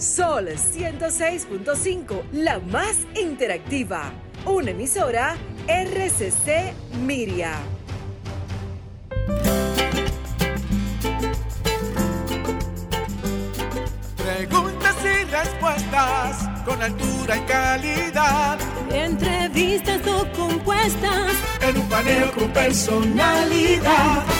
Sol 106.5, la más interactiva. Una emisora RCC Miria. Preguntas y respuestas con altura y calidad. Entrevistas o compuestas en un paneo con personalidad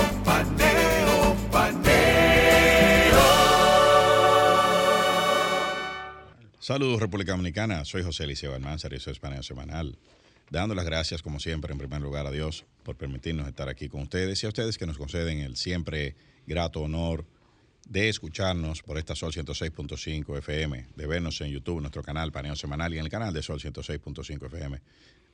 Saludos República Dominicana, soy José Eliseo Almanzar y eso es Paneo Semanal. Dando las gracias, como siempre, en primer lugar a Dios por permitirnos estar aquí con ustedes y a ustedes que nos conceden el siempre grato honor de escucharnos por esta Sol 106.5 FM, de vernos en YouTube, nuestro canal Paneo Semanal y en el canal de Sol 106.5 FM,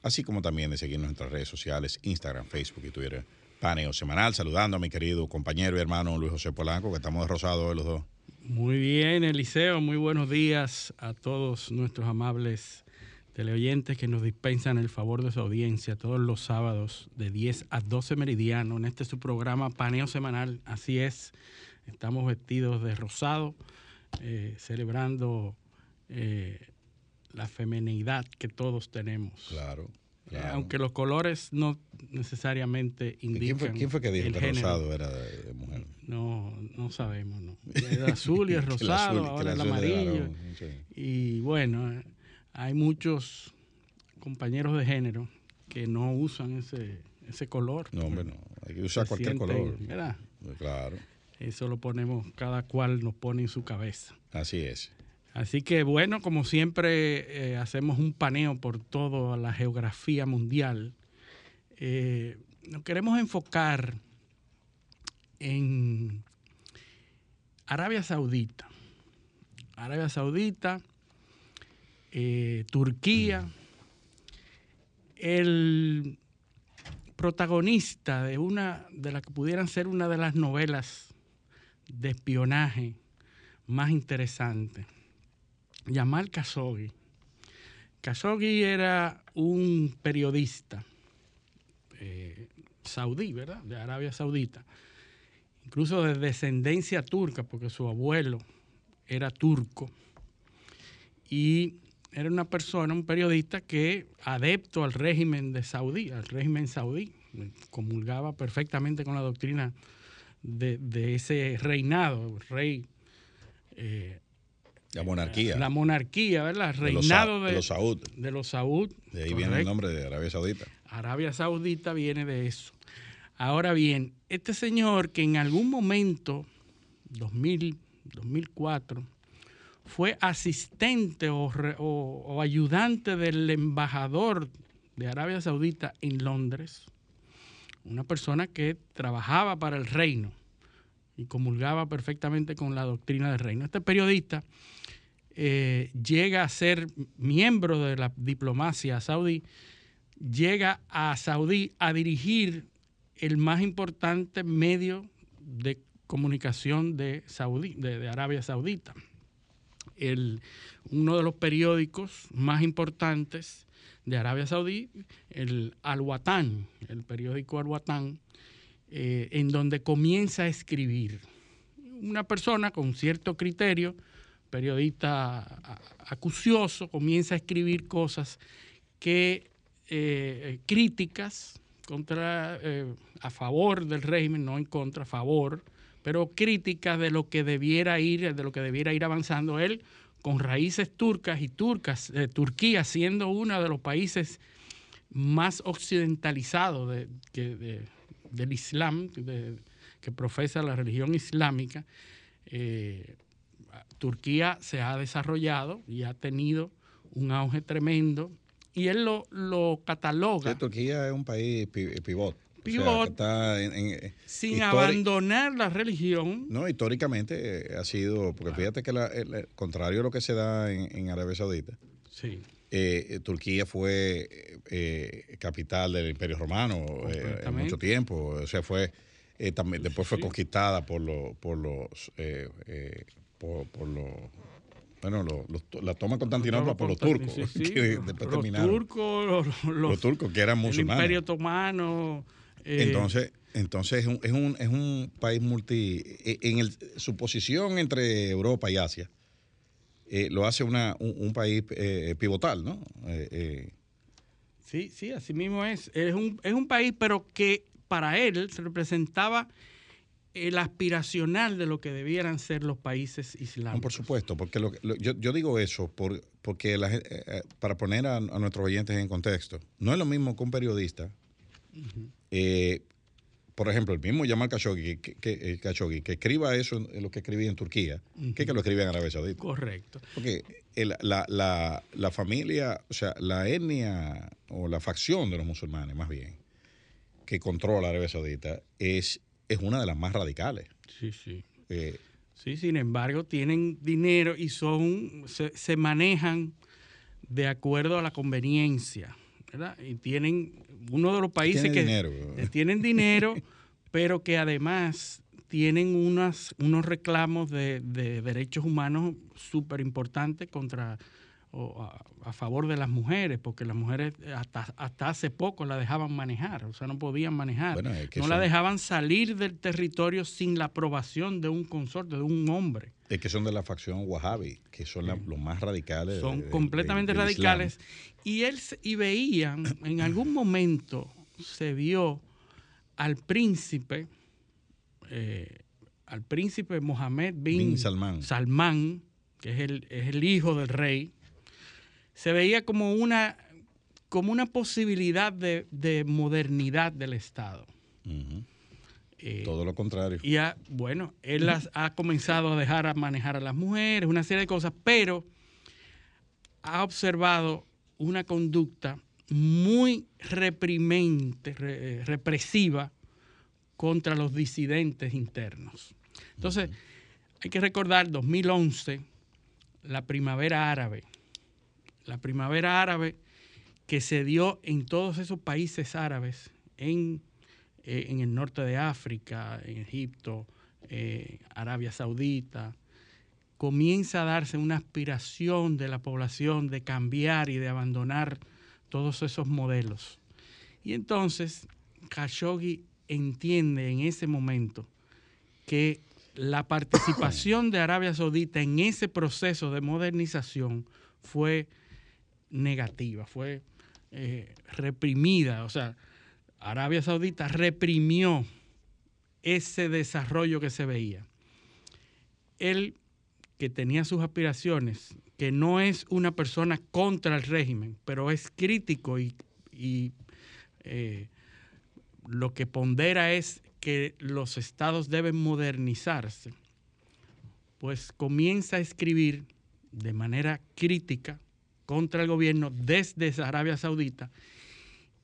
así como también de seguirnos en nuestras redes sociales, Instagram, Facebook y Twitter. Paneo Semanal, saludando a mi querido compañero y hermano Luis José Polanco, que estamos de hoy los dos. Muy bien, Eliseo, muy buenos días a todos nuestros amables teleoyentes que nos dispensan el favor de su audiencia todos los sábados de 10 a 12 meridiano en este su programa Paneo Semanal. Así es, estamos vestidos de rosado, eh, celebrando eh, la feminidad que todos tenemos. Claro. Aunque los colores no necesariamente indican. ¿Quién fue, que dijo que rosado era de, mujer? No, no sabemos, no. El azul y el rosado, ahora el, amarillo. Y bueno, hay muchos compañeros de género que no usan ese, ese color. No, hombre, no. Hay que usar cualquier color. ¿Verdad? Claro. Eso lo ponemos, cada cual nos pone en su cabeza. Así es. Así que bueno, como siempre eh, hacemos un paneo por toda la geografía mundial, eh, nos queremos enfocar en Arabia Saudita. Arabia Saudita, eh, Turquía, el protagonista de una de las que pudieran ser una de las novelas de espionaje más interesantes Yamal Khashoggi. Khashoggi era un periodista eh, saudí, ¿verdad? De Arabia Saudita. Incluso de descendencia turca, porque su abuelo era turco. Y era una persona, un periodista que, adepto al régimen de Saudí, al régimen saudí, comulgaba perfectamente con la doctrina de, ese reinado, rey eh, la monarquía. La monarquía, ¿verdad? Reinado de, los Saud. De los Saud. De ahí viene el nombre de Arabia Saudita. Arabia Saudita viene de eso. Ahora bien, este señor que en algún momento, 2000, 2004, fue asistente o, ayudante del embajador de Arabia Saudita en Londres, una persona que trabajaba para el reino y comulgaba perfectamente con la doctrina del reino. Este periodista eh, llega a ser miembro de la diplomacia saudí, llega a Saudí a dirigir el más importante medio de comunicación de, Saudí, de, Arabia Saudita. El, uno de los periódicos más importantes de Arabia Saudí, el Al-Watan, el periódico Al-Watan, eh, en donde comienza a escribir. Una persona con cierto criterio, periodista acucioso, comienza a escribir cosas que eh, críticas contra, eh, a favor del régimen, no en contra, a favor, pero críticas de lo que debiera ir, de lo que debiera ir avanzando él con raíces turcas y turcas, eh, Turquía siendo uno de los países más occidentalizados del Islam, que profesa la religión islámica, Turquía se ha desarrollado y ha tenido un auge tremendo y él lo, cataloga. Turquía es un país pivot. pivot, sin abandonar la religión. No, históricamente ha sido, porque fíjate que el, contrario a lo que se da en, Arabia Saudita, sí. Eh, Turquía fue eh, capital del Imperio Romano eh, en mucho tiempo, o sea, fue también después fue conquistada por los por los por, los bueno, la toma de Constantinopla por los turcos. los turcos, los, turcos que eran musulmanes. El Imperio Otomano. entonces, entonces es un, es un, es un país multi. En el, su posición entre Europa y Asia eh, lo hace una, un, país eh, pivotal, ¿no? Eh, sí, sí, así mismo es. Es un, es un país, pero que para él se representaba el aspiracional de lo que debieran ser los países islámicos. por supuesto, porque lo, yo, yo, digo eso por, porque para poner a, nuestros oyentes en contexto, no es lo mismo que un periodista por ejemplo, el mismo Yamal Khashoggi, que, que, que escriba eso en lo que escribía en Turquía, que que lo escribe en Arabia Saudita. Correcto. Porque la, la, la, familia, o sea, la etnia o la facción de los musulmanes, más bien, que controla Arabia Saudita, es, es una de las más radicales. Sí, sí. Eh, sí, sin embargo, tienen dinero y son se, se manejan de acuerdo a la conveniencia. ¿verdad? Y tienen uno de los países que tienen dinero, pero que además tienen unas, unos reclamos de, derechos humanos súper importantes contra a, favor de las mujeres, porque las mujeres hasta, hasta hace poco la dejaban manejar, o sea, no podían manejar. no la dejaban salir del territorio sin la aprobación de un consorte, de un hombre. Es que son de la facción Wahhabi, que son los más radicales. Son completamente radicales. Y, él, y veían, en algún momento se vio al príncipe, eh, al príncipe Mohammed bin, Salman. que es el, es el, hijo del rey, se veía como una, como una posibilidad de, modernidad del Estado. Eh, Todo lo contrario. Y bueno, él ha comenzado a dejar a manejar a las mujeres, una serie de cosas, pero ha observado una conducta muy reprimente, eh, represiva contra los disidentes internos. Entonces, hay que recordar 2011, la primavera árabe. La primavera árabe que se dio en todos esos países árabes, en, eh, en el norte de África, en Egipto, eh, Arabia Saudita, comienza a darse una aspiración de la población de cambiar y de abandonar todos esos modelos. Y entonces Khashoggi entiende en ese momento que la participación de Arabia Saudita en ese proceso de modernización fue negativa, fue eh, reprimida. O sea, Arabia Saudita reprimió ese desarrollo que se veía. Él, que tenía sus aspiraciones, que no es una persona contra el régimen, pero es crítico y, eh, lo que pondera es que los estados deben modernizarse, pues comienza a escribir de manera crítica contra el gobierno desde Arabia Saudita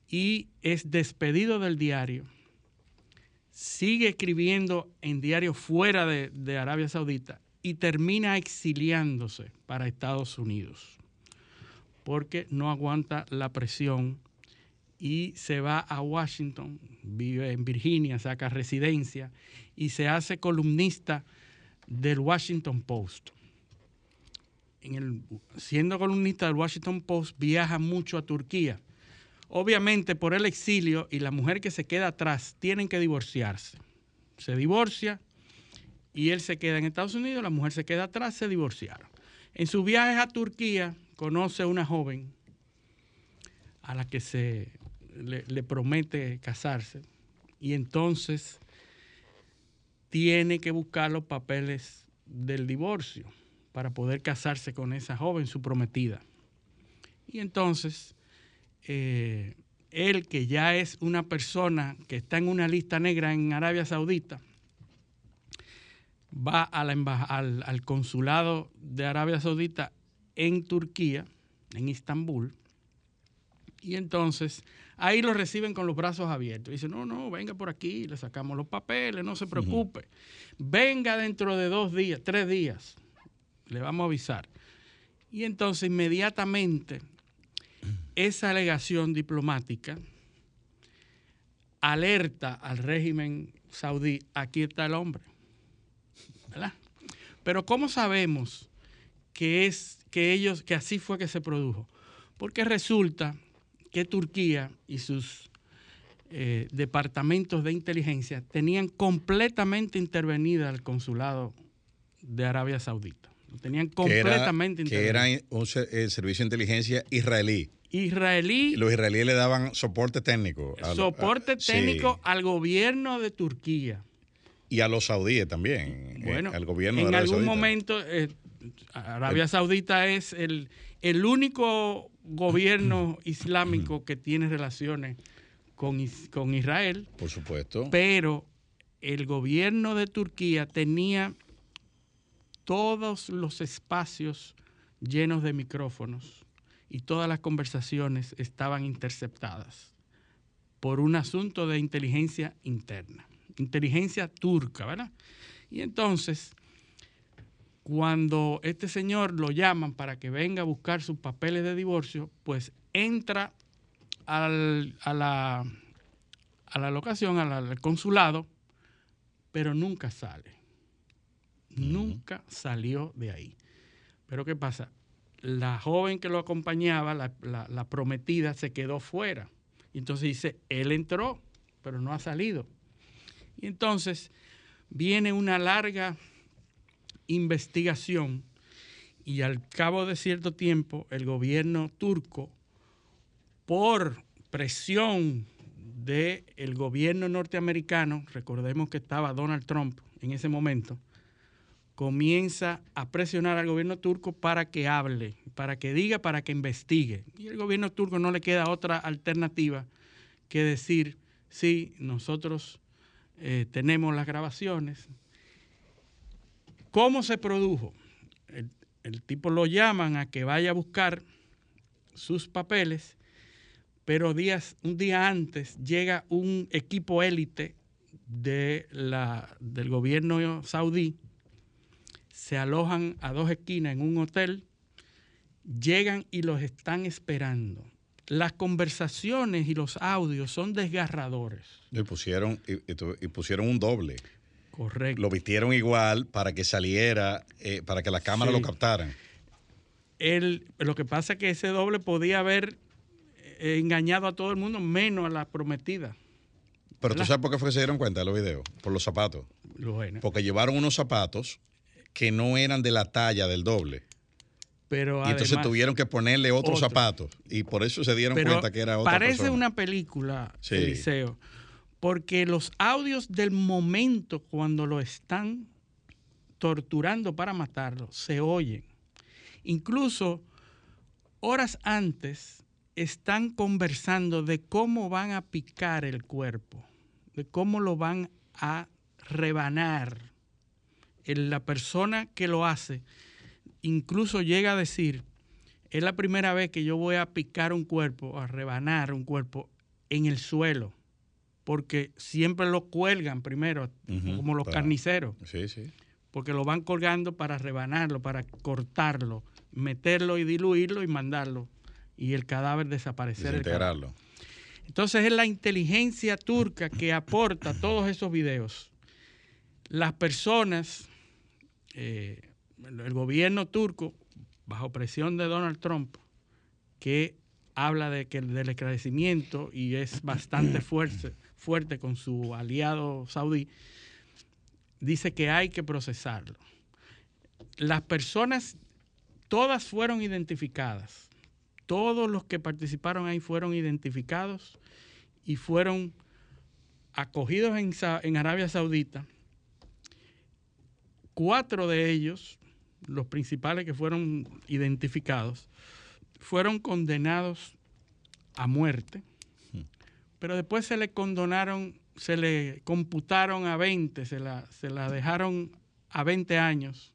y es despedido del diario, sigue escribiendo en diarios fuera de Arabia Saudita y termina exiliándose para Estados Unidos porque no aguanta la presión y se va a Washington, vive en Virginia, saca residencia y se hace columnista del Washington Post. Siendo columnista del Washington Post, viaja mucho a Turquía. Obviamente por el exilio y la mujer que se queda atrás tienen que divorciarse. Se divorcia y él se queda en Estados Unidos, la mujer se queda atrás, se divorciaron. En sus viajes a Turquía conoce a una joven a la que se le, promete casarse y entonces tiene que buscar los papeles del divorcio para poder casarse con esa joven, su prometida. Y entonces, eh, él que ya es una persona que está en una lista negra en Arabia Saudita, va al, al, consulado de Arabia Saudita en Turquía, en Estambul, y entonces ahí lo reciben con los brazos abiertos. Dicen, no, no, venga por aquí, le sacamos los papeles, no se preocupe. Venga dentro de dos días, tres días, le vamos a avisar. Y entonces inmediatamente esa alegación diplomática alerta al régimen saudí, aquí está el hombre. ¿Verdad? Pero ¿cómo sabemos que es que ellos que así fue que se produjo? Porque resulta que Turquía y sus eh, departamentos de inteligencia tenían completamente intervenida el consulado de Arabia Saudita. Tenían completamente que era, que era un el servicio de inteligencia israelí. Israelí. Los israelíes le daban soporte técnico. soporte técnico al gobierno de Turquía. Y a los saudíes también. Eh, bueno, al gobierno en algún momento eh, Arabia Saudita es el, el único gobierno islámico que tiene relaciones con, con Israel. Por supuesto. Pero el gobierno de Turquía tenía todos los espacios llenos de micrófonos y todas las conversaciones estaban interceptadas por un asunto de inteligencia interna, inteligencia turca, ¿verdad? Y entonces cuando este señor lo llaman para que venga a buscar sus papeles de divorcio, pues entra a, la, a la locación, al, consulado, pero nunca sale. Nunca salió de ahí. Pero ¿qué pasa? La joven que lo acompañaba, la, prometida, se quedó fuera. Y entonces dice, él entró, pero no ha salido. Y entonces viene una larga investigación y al cabo de cierto tiempo el gobierno turco, por presión del gobierno norteamericano, recordemos que estaba Donald Trump en ese momento, comienza a presionar al gobierno turco para que hable, para que diga, para que investigue. Y el gobierno turco no le queda otra alternativa que decir, sí, nosotros eh, tenemos las grabaciones, ¿Cómo se produjo? El, tipo lo llaman a que vaya a buscar sus papeles, pero días, un día antes llega un equipo élite de del gobierno saudí, se alojan a dos esquinas en un hotel, llegan y los están esperando. Las conversaciones y los audios son desgarradores. Y pusieron, y pusieron un doble. Correcto. Lo vistieron igual para que saliera, eh, para que las cámaras lo captaran. lo que pasa es que ese doble podía haber eh, engañado a todo el mundo, menos a la prometida. Pero tú sabes por qué fue que se dieron cuenta de los videos, por los zapatos. Porque llevaron unos zapatos que no eran de la talla del doble. Pero y entonces tuvieron que ponerle otros zapatos. Y por eso se dieron cuenta que era otra Parece una película, Eliseo porque los audios del momento cuando lo están torturando para matarlo se oyen. Incluso horas antes están conversando de cómo van a picar el cuerpo, de cómo lo van a rebanar. La persona que lo hace incluso llega a decir, es la primera vez que yo voy a picar un cuerpo, a rebanar un cuerpo en el suelo porque siempre lo cuelgan primero, como los carniceros. Sí, sí. Porque lo van colgando para rebanarlo, para cortarlo, meterlo y diluirlo y mandarlo. Y el cadáver desaparecer. Desintegrarlo. Entonces es la inteligencia turca que aporta todos esos videos. Las personas, eh, el gobierno turco, bajo presión de Donald Trump, que habla de que del esclarecimiento y es bastante fuerte, fuerte con su aliado saudí, dice que hay que procesarlo. Las personas, todas fueron identificadas. Todos los que participaron ahí fueron identificados y fueron acogidos en, en Arabia Saudita. Cuatro de ellos, los principales que fueron identificados, fueron condenados a muerte pero después se le condonaron, se le computaron a 20, se la, se la dejaron a 20 años.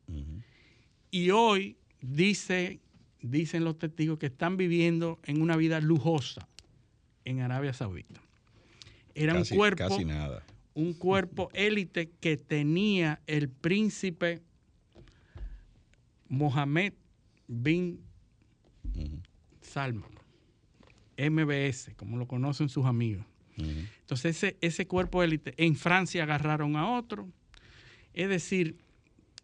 Y hoy dice, dicen los testigos que están viviendo en una vida lujosa en Arabia Saudita. Era Casi- un cuerpo, Casi nada. Un cuerpo élite que tenía el príncipe Mohammed bin Salman, MBS, como lo conocen sus amigos. Entonces ese, ese cuerpo élite, en Francia agarraron a otro. Es decir,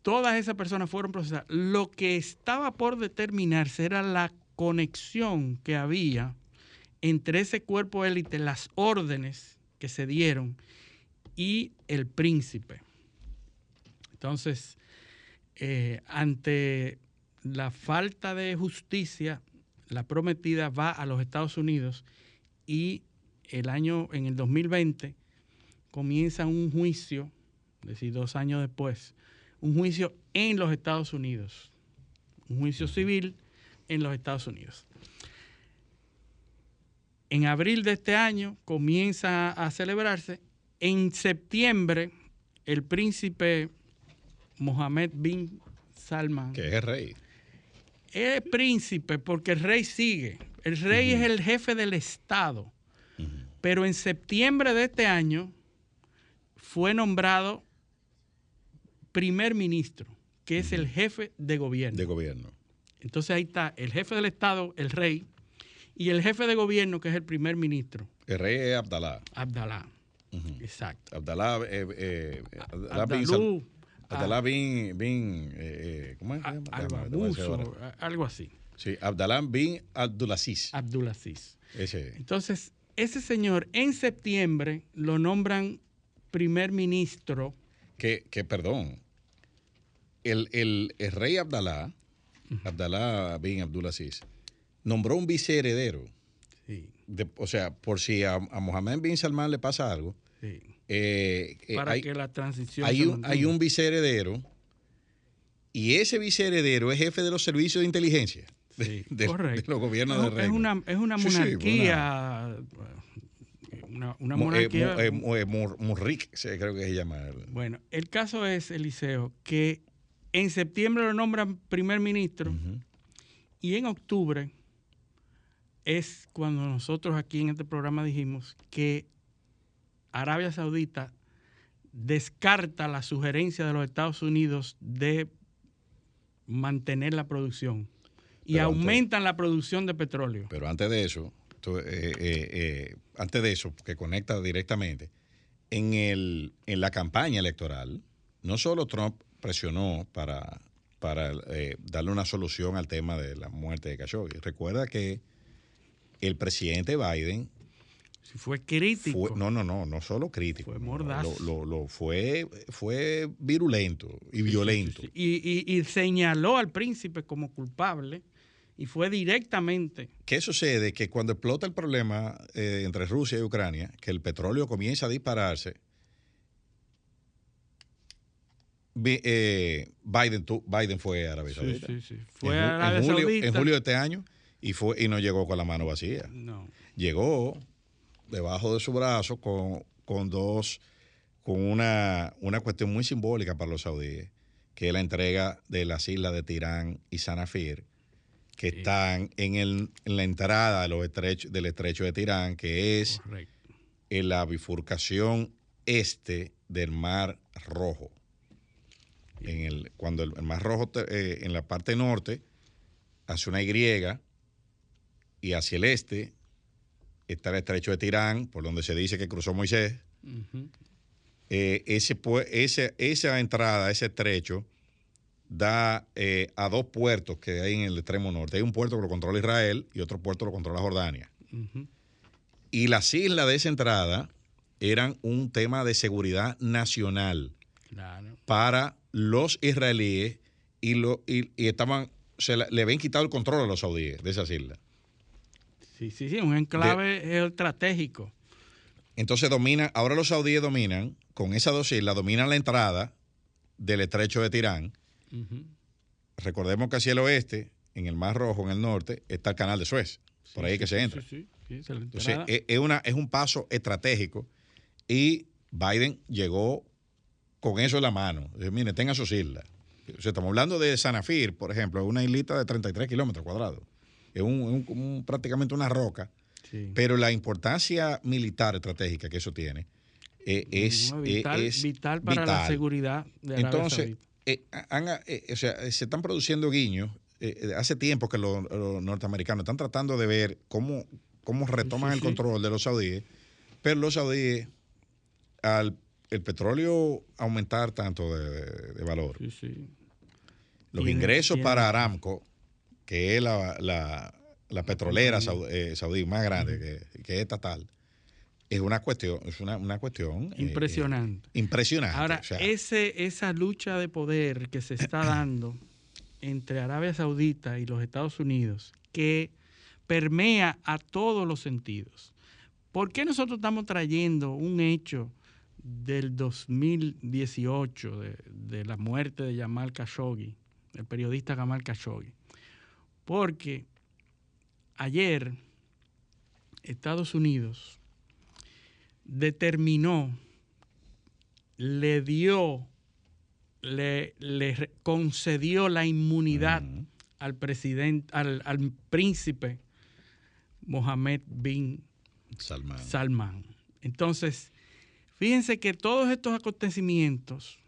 todas esas personas fueron procesadas. Lo que estaba por determinarse era la conexión que había entre ese cuerpo élite, las órdenes que se dieron y el príncipe. Entonces, eh, ante la falta de justicia, la prometida va a los Estados Unidos y el año, en el 2020, comienza un juicio, es decir, dos años después, un juicio en los Estados Unidos, un juicio civil en los Estados Unidos. En abril de este año comienza a celebrarse. En septiembre, el príncipe Mohammed bin Salman Que es el rey. es príncipe porque el rey sigue. El rey es el jefe del Estado. Pero en septiembre de este año fue nombrado primer ministro, que es el jefe de gobierno. de gobierno. Entonces ahí está el jefe del Estado, el rey, y el jefe de gobierno, que es el primer ministro, El rey es Abdalá. Abdalá. Exacto. Abdalá, eh, eh, Abdalá bin, Sal- Abdalá bin, bin, eh, ¿cómo es? Albabuso, algo así. Sí, Abdalá bin Abdulaziz. Abdulaziz. Ese. Entonces, ese señor en septiembre lo nombran primer ministro. Que, que perdón, el, el, el rey Abdalá, Abdalá bin Abdulaziz, nombró un viceheredero. Sí, De- o sea, por si a, a Mohammed bin Salman le pasa algo, sí. eh, eh, Para hay, que la transición. hay un, mantenga. hay un viceheredero y ese viceheredero es jefe de los servicios de inteligencia Sí, de- correcto. de los gobiernos es, del es una, es una Sí, sí, monarquía. Una, una Mo- monarquía. eh, eh, creo que se llama. bueno, el caso es, Eliseo, que en septiembre lo nombran primer ministro y en octubre es cuando nosotros aquí en este programa dijimos que Arabia Saudita descarta la sugerencia de los Estados Unidos de mantener la producción y Pero antes- aumentan la producción de petróleo. Pero antes de eso, tú, eh, eh, eh, antes de eso, que conecta directamente, en, el, en la campaña electoral, no solo Trump presionó para, para darle una solución al tema de la muerte de Khashoggi. Recuerda que el presidente Biden Si fue crítico. fue, no, no, no, no solo crítico. Fue no, mordaz. Lo, lo- lo fue, fue virulento y violento. Sí, sí, sí. Y, y- y señaló al príncipe como culpable y fue directamente. ¿Qué sucede? Que cuando explota el problema eh, entre Rusia y Ucrania, que el petróleo comienza a dispararse, eh, Biden, Biden fue a Arabia Sí, Saudita. sí, sí. Fue en, a ju- en Arabia julio, Saudita. en julio de este año y, fue, y no llegó con la mano vacía. No. Llegó debajo de su brazo con, con dos, con una, una cuestión muy simbólica para los saudíes, que es la entrega de las islas de Tirán y Sanafir, que Sí. están en, el, en la entrada de los estrechos, del estrecho de Tirán, que es en la bifurcación este del Mar Rojo. En el, cuando el, el Mar Rojo, te- eh, en la parte norte, hace una Y y hacia el este está el estrecho de Tirán, por donde se dice que cruzó Moisés. Eh, ese, pue- ese- esa entrada, ese estrecho, da eh, a dos puertos que hay en el extremo norte. Hay un puerto que lo controla Israel y otro puerto lo controla Jordania. Y las islas de esa entrada eran un tema de seguridad nacional Claro. para los israelíes y, lo, y, y estaban, se la- le habían quitado el control a los saudíes de esas islas. Sí, sí, sí, un enclave geoestratégico. Entonces dominan, ahora los saudíes dominan, con esas dos islas, dominan la entrada del estrecho de Tirán. Recordemos que hacia el oeste, en el Mar Rojo, en el norte, está el canal de Suez. Por Sí, ahí que sí, se sí, entra. Sí, Entonces, entrada. es, es una, es un paso estratégico y Biden llegó con eso en la mano. Dice, mire, tenga sus islas. O sea, estamos hablando de Sanafir, por ejemplo, una islita de 33 kilómetros cuadrados. Es un, un- un- prácticamente una roca pero la importancia militar estratégica que eso tiene eh, es, vital, es vital para la seguridad de Arabia Entonces, o sea, se están produciendo guiños. hace tiempo que los, norteamericanos están tratando de ver cómo, cómo retoman el control de los saudíes, pero los saudíes, al el petróleo aumentar tanto de, valor, los ingresos para Aramco, que es la, petrolera eh, saudí, más grande, que, que, es estatal, es una cuestión, es una, cuestión eh, impresionante. impresionante. Ahora, ese, esa lucha de poder que se está dando entre Arabia Saudita y los Estados Unidos, que permea a todos los sentidos. ¿Por qué nosotros estamos trayendo un hecho del 2018, de, la muerte de Jamal Khashoggi, el periodista Jamal Khashoggi? Porque ayer Estados Unidos determinó, le dio, le, concedió la inmunidad al presidente, al, al príncipe Mohammed bin Salman. Entonces, fíjense que todos estos acontecimientos,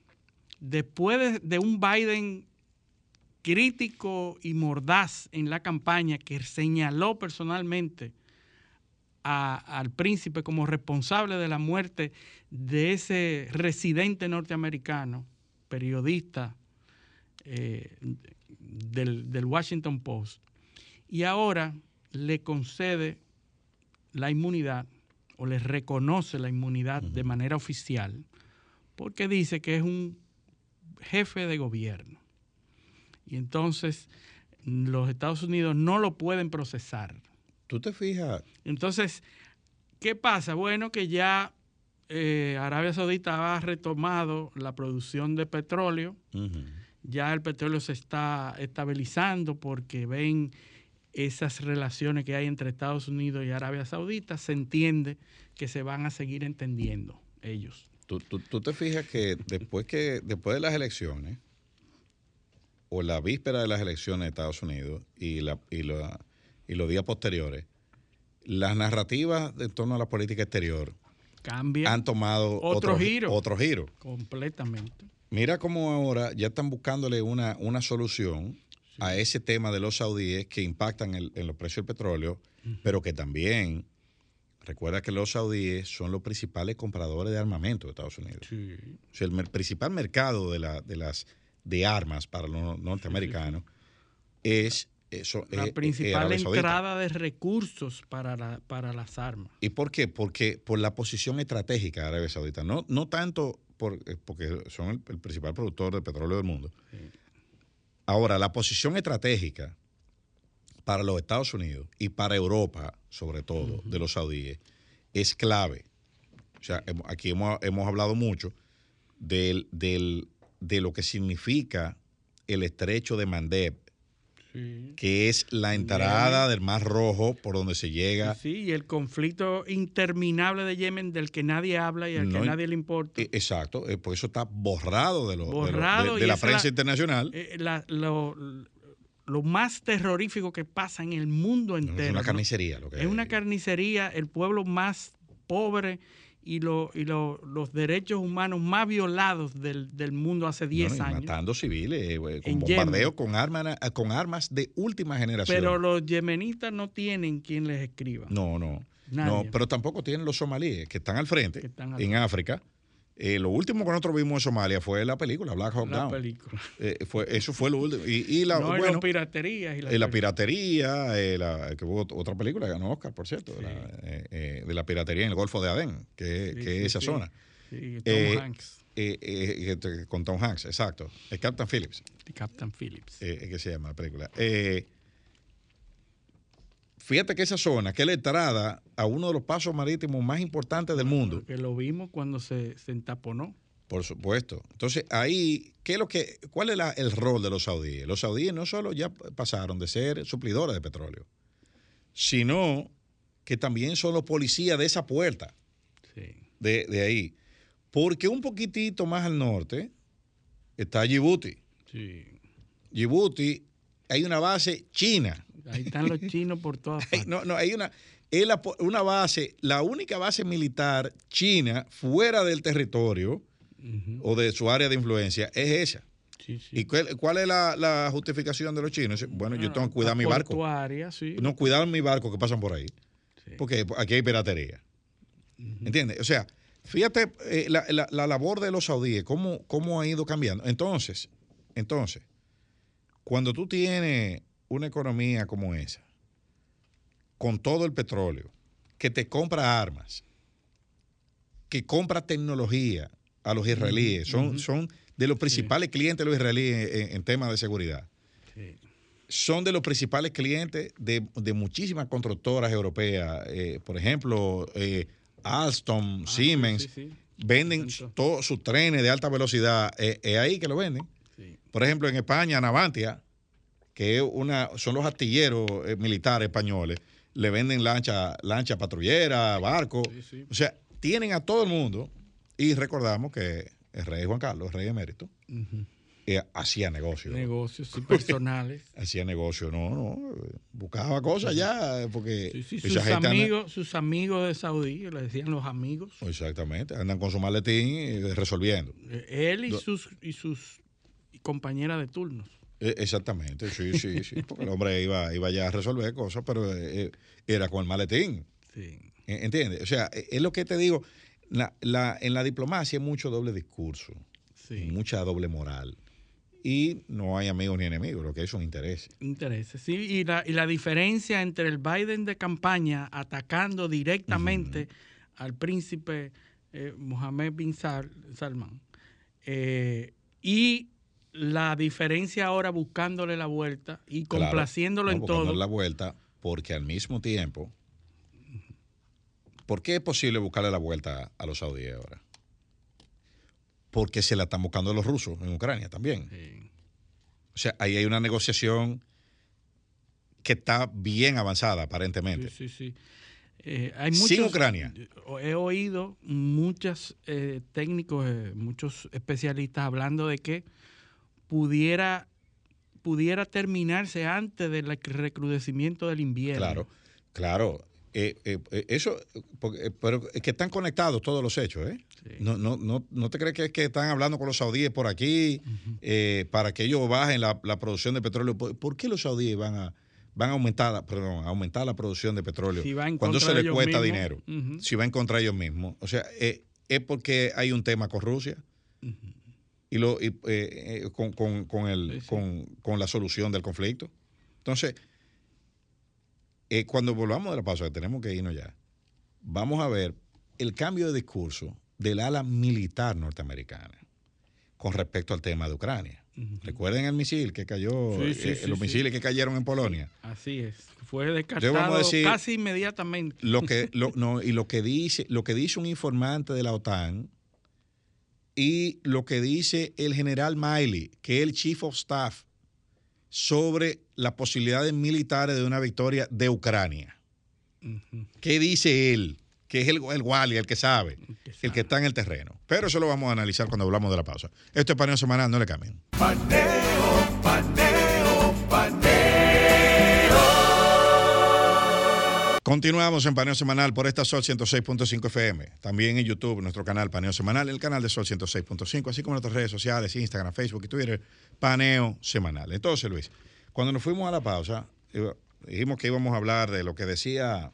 después de, un Biden crítico y mordaz en la campaña que señaló personalmente al príncipe como responsable de la muerte de ese residente norteamericano, periodista eh, del, del Washington Post, y ahora le concede la inmunidad o le reconoce la inmunidad de manera oficial porque dice que es un jefe de gobierno. Y entonces los Estados Unidos no lo pueden procesar. ¿Tú te fijas? Entonces, ¿qué pasa? Bueno, que ya eh, Arabia Saudita ha retomado la producción de petróleo. Ya el petróleo se está estabilizando porque ven esas relaciones que hay entre Estados Unidos y Arabia Saudita, se entiende que se van a seguir entendiendo ellos. Tú, te fijas que después, que después de las elecciones, o la víspera de las elecciones de Estados Unidos y, la, y, los días posteriores, las narrativas en torno a la política exterior Cambian. han tomado otro, giro. Otro giro. Completamente. Mira cómo ahora ya están buscándole una, una solución a ese tema de los saudíes que impactan en los precios del petróleo, pero que también recuerda que los saudíes son los principales compradores de armamento de Estados Unidos. O sea, el principal mercado de, la, de las de armas para los norteamericanos es eso, la eh, eh, principal entrada de recursos para, para las armas. ¿Y por qué? Porque por la posición estratégica de Arabia Saudita, no, no tanto por, eh, porque son el, el, principal productor de petróleo del mundo, sí Ahora, la posición estratégica para los Estados Unidos y para Europa, sobre todo, de los saudíes, es clave. O sea, aquí hemos, hablado mucho del, de lo que significa el estrecho de Mandeb, que es la entrada del Mar Rojo por donde se llega. Sí, y el conflicto interminable de Yemen del que nadie habla y al que nadie le importa. E, exacto, eh, por eso está borrado de, lo, de, la prensa internacional. Eh, lo, más terrorífico que pasa en el mundo entero. Es una carnicería. Lo que es una carnicería, el pueblo más pobre y, lo, y los derechos humanos más violados del, mundo hace 10 años. Matando civiles, eh, con bombardeo con armas, con armas de última generación. Pero los yemenitas no tienen quien les escriba. No, no. No, pero tampoco tienen los somalíes que están al frente en África eh, lo último que nosotros vimos en Somalia fue la película Black Hawk la película. Eh, fue, eso fue lo último. Y, la, no, bueno, piratería. Y la, eh, la piratería, la, que hubo otra película que ganó Oscar, por cierto, de, la, piratería en el Golfo de Adén, que, es esa zona. Tom Hanks. con Tom Hanks, exacto. Es Captain Phillips. Captain Phillips. que se llama la película. Fíjate que esa zona, que es la entrada a uno de los pasos marítimos más importantes del mundo. Que lo vimos cuando se, se entaponó. Por supuesto. Entonces, ahí, ¿qué es lo que, ¿cuál es el rol de los saudíes? Los saudíes no solo ya pasaron de ser suplidores de petróleo, sino que también son los policías de esa puerta. De, de, ahí. Porque un poquitito más al norte está Djibouti. Sí. Djibouti hay una base china Ahí están los chinos por todas partes. No, no, hay una. una base, la única base militar china fuera del territorio o de su área de influencia es esa. ¿Y cuál, es la, justificación de los chinos? Bueno, yo tengo que cuidar mi barco. No, cuidar mi barco que pasan por ahí. Porque aquí hay piratería. ¿Entiendes? O sea, fíjate eh, la, labor de los saudíes, cómo, cómo ha ido cambiando. Entonces, entonces, cuando tú tienes una economía como esa, con todo el petróleo, que te compra armas, que compra tecnología a los israelíes, son, son de los principales clientes de los israelíes en, temas de seguridad. Son de los principales clientes de, muchísimas constructoras europeas, eh, por ejemplo, eh, Alstom, ah, Siemens, venden todos sus trenes de alta velocidad, eh, es ahí que lo venden. Por ejemplo, en España, Navantia, que una, son los artilleros militares españoles, le venden lancha, lancha patrullera, barco. O sea, tienen a todo el mundo. Y recordamos que el rey Juan Carlos, el rey emérito, eh, hacía negocios. Negocios personales. hacía negocios, no, no. Buscaba cosas ya, porque sus, amigos, sus amigos de Saudí, le decían los amigos. Exactamente, andan con su maletín eh, resolviendo. Eh, él y sus, y sus compañeras de turnos. Eh, exactamente, sí, sí, sí. Porque el hombre iba, iba ya a resolver cosas, pero eh, eh, era con el maletín. Sí. ¿Entiendes? O sea, es lo que te digo. La, la, en la diplomacia hay mucho doble discurso, mucha doble moral. Y no hay amigos ni enemigos, lo que hay son intereses. Intereses, sí. Y la, y la diferencia entre el Biden de campaña atacando directamente al príncipe Mohammed bin Salman y la diferencia ahora buscándole la vuelta y complaciéndolo en todo. la vuelta porque al mismo tiempo, ¿por qué es posible buscarle la vuelta a los saudíes ahora? Porque se la están buscando los rusos en Ucrania también. O sea, ahí hay una negociación que está bien avanzada aparentemente. Sí, sí, sí. Eh, Sin Ucrania. He oído muchos eh, técnicos, eh, muchos especialistas hablando de que pudiera, pudiera terminarse antes del recrudecimiento del invierno. Claro, claro. Eh, eh, eh, eso, pero es que están conectados todos los hechos, ¿eh? No, no, no, no te crees que es que están hablando con los saudíes por aquí para que ellos bajen la, producción de petróleo. ¿Por, qué los saudíes van a, van a aumentar, perdón, aumentar la producción de petróleo cuando se les cuesta dinero? Si va en contra ellos mismos. O sea, es porque hay un tema con Rusia y lo, eh, eh, con, con, con, el, Con, con, la solución del conflicto. Entonces, eh, cuando volvamos de la pausa, que tenemos que irnos ya, vamos a ver el cambio de discurso del ala militar norteamericana con respecto al tema de Ucrania. Recuerden el misil que cayó, los misiles que cayeron en Polonia. Así es, fue descartado casi inmediatamente. Lo que, lo, no, y lo que dice, lo que dice un informante de la OTAN y lo que dice el general Miley, que es el chief of staff, sobre las posibilidades militares de una victoria de Ucrania. ¿Qué dice él? Que es el, el Wally, el que sabe, el que, está en el terreno. Pero eso lo vamos a analizar cuando hablamos de la pausa. Esto es Paneo Semanal, no le cambien. Paneo, paneo, Continuamos en Paneo Semanal por esta Sol 106.5 FM. También en YouTube, nuestro canal Paneo Semanal, el canal de Sol 106.5, así como en nuestras redes sociales, Instagram, Facebook y Twitter, Paneo Semanal. Entonces, Luis, cuando nos fuimos a la pausa, dijimos que íbamos a hablar de lo que decía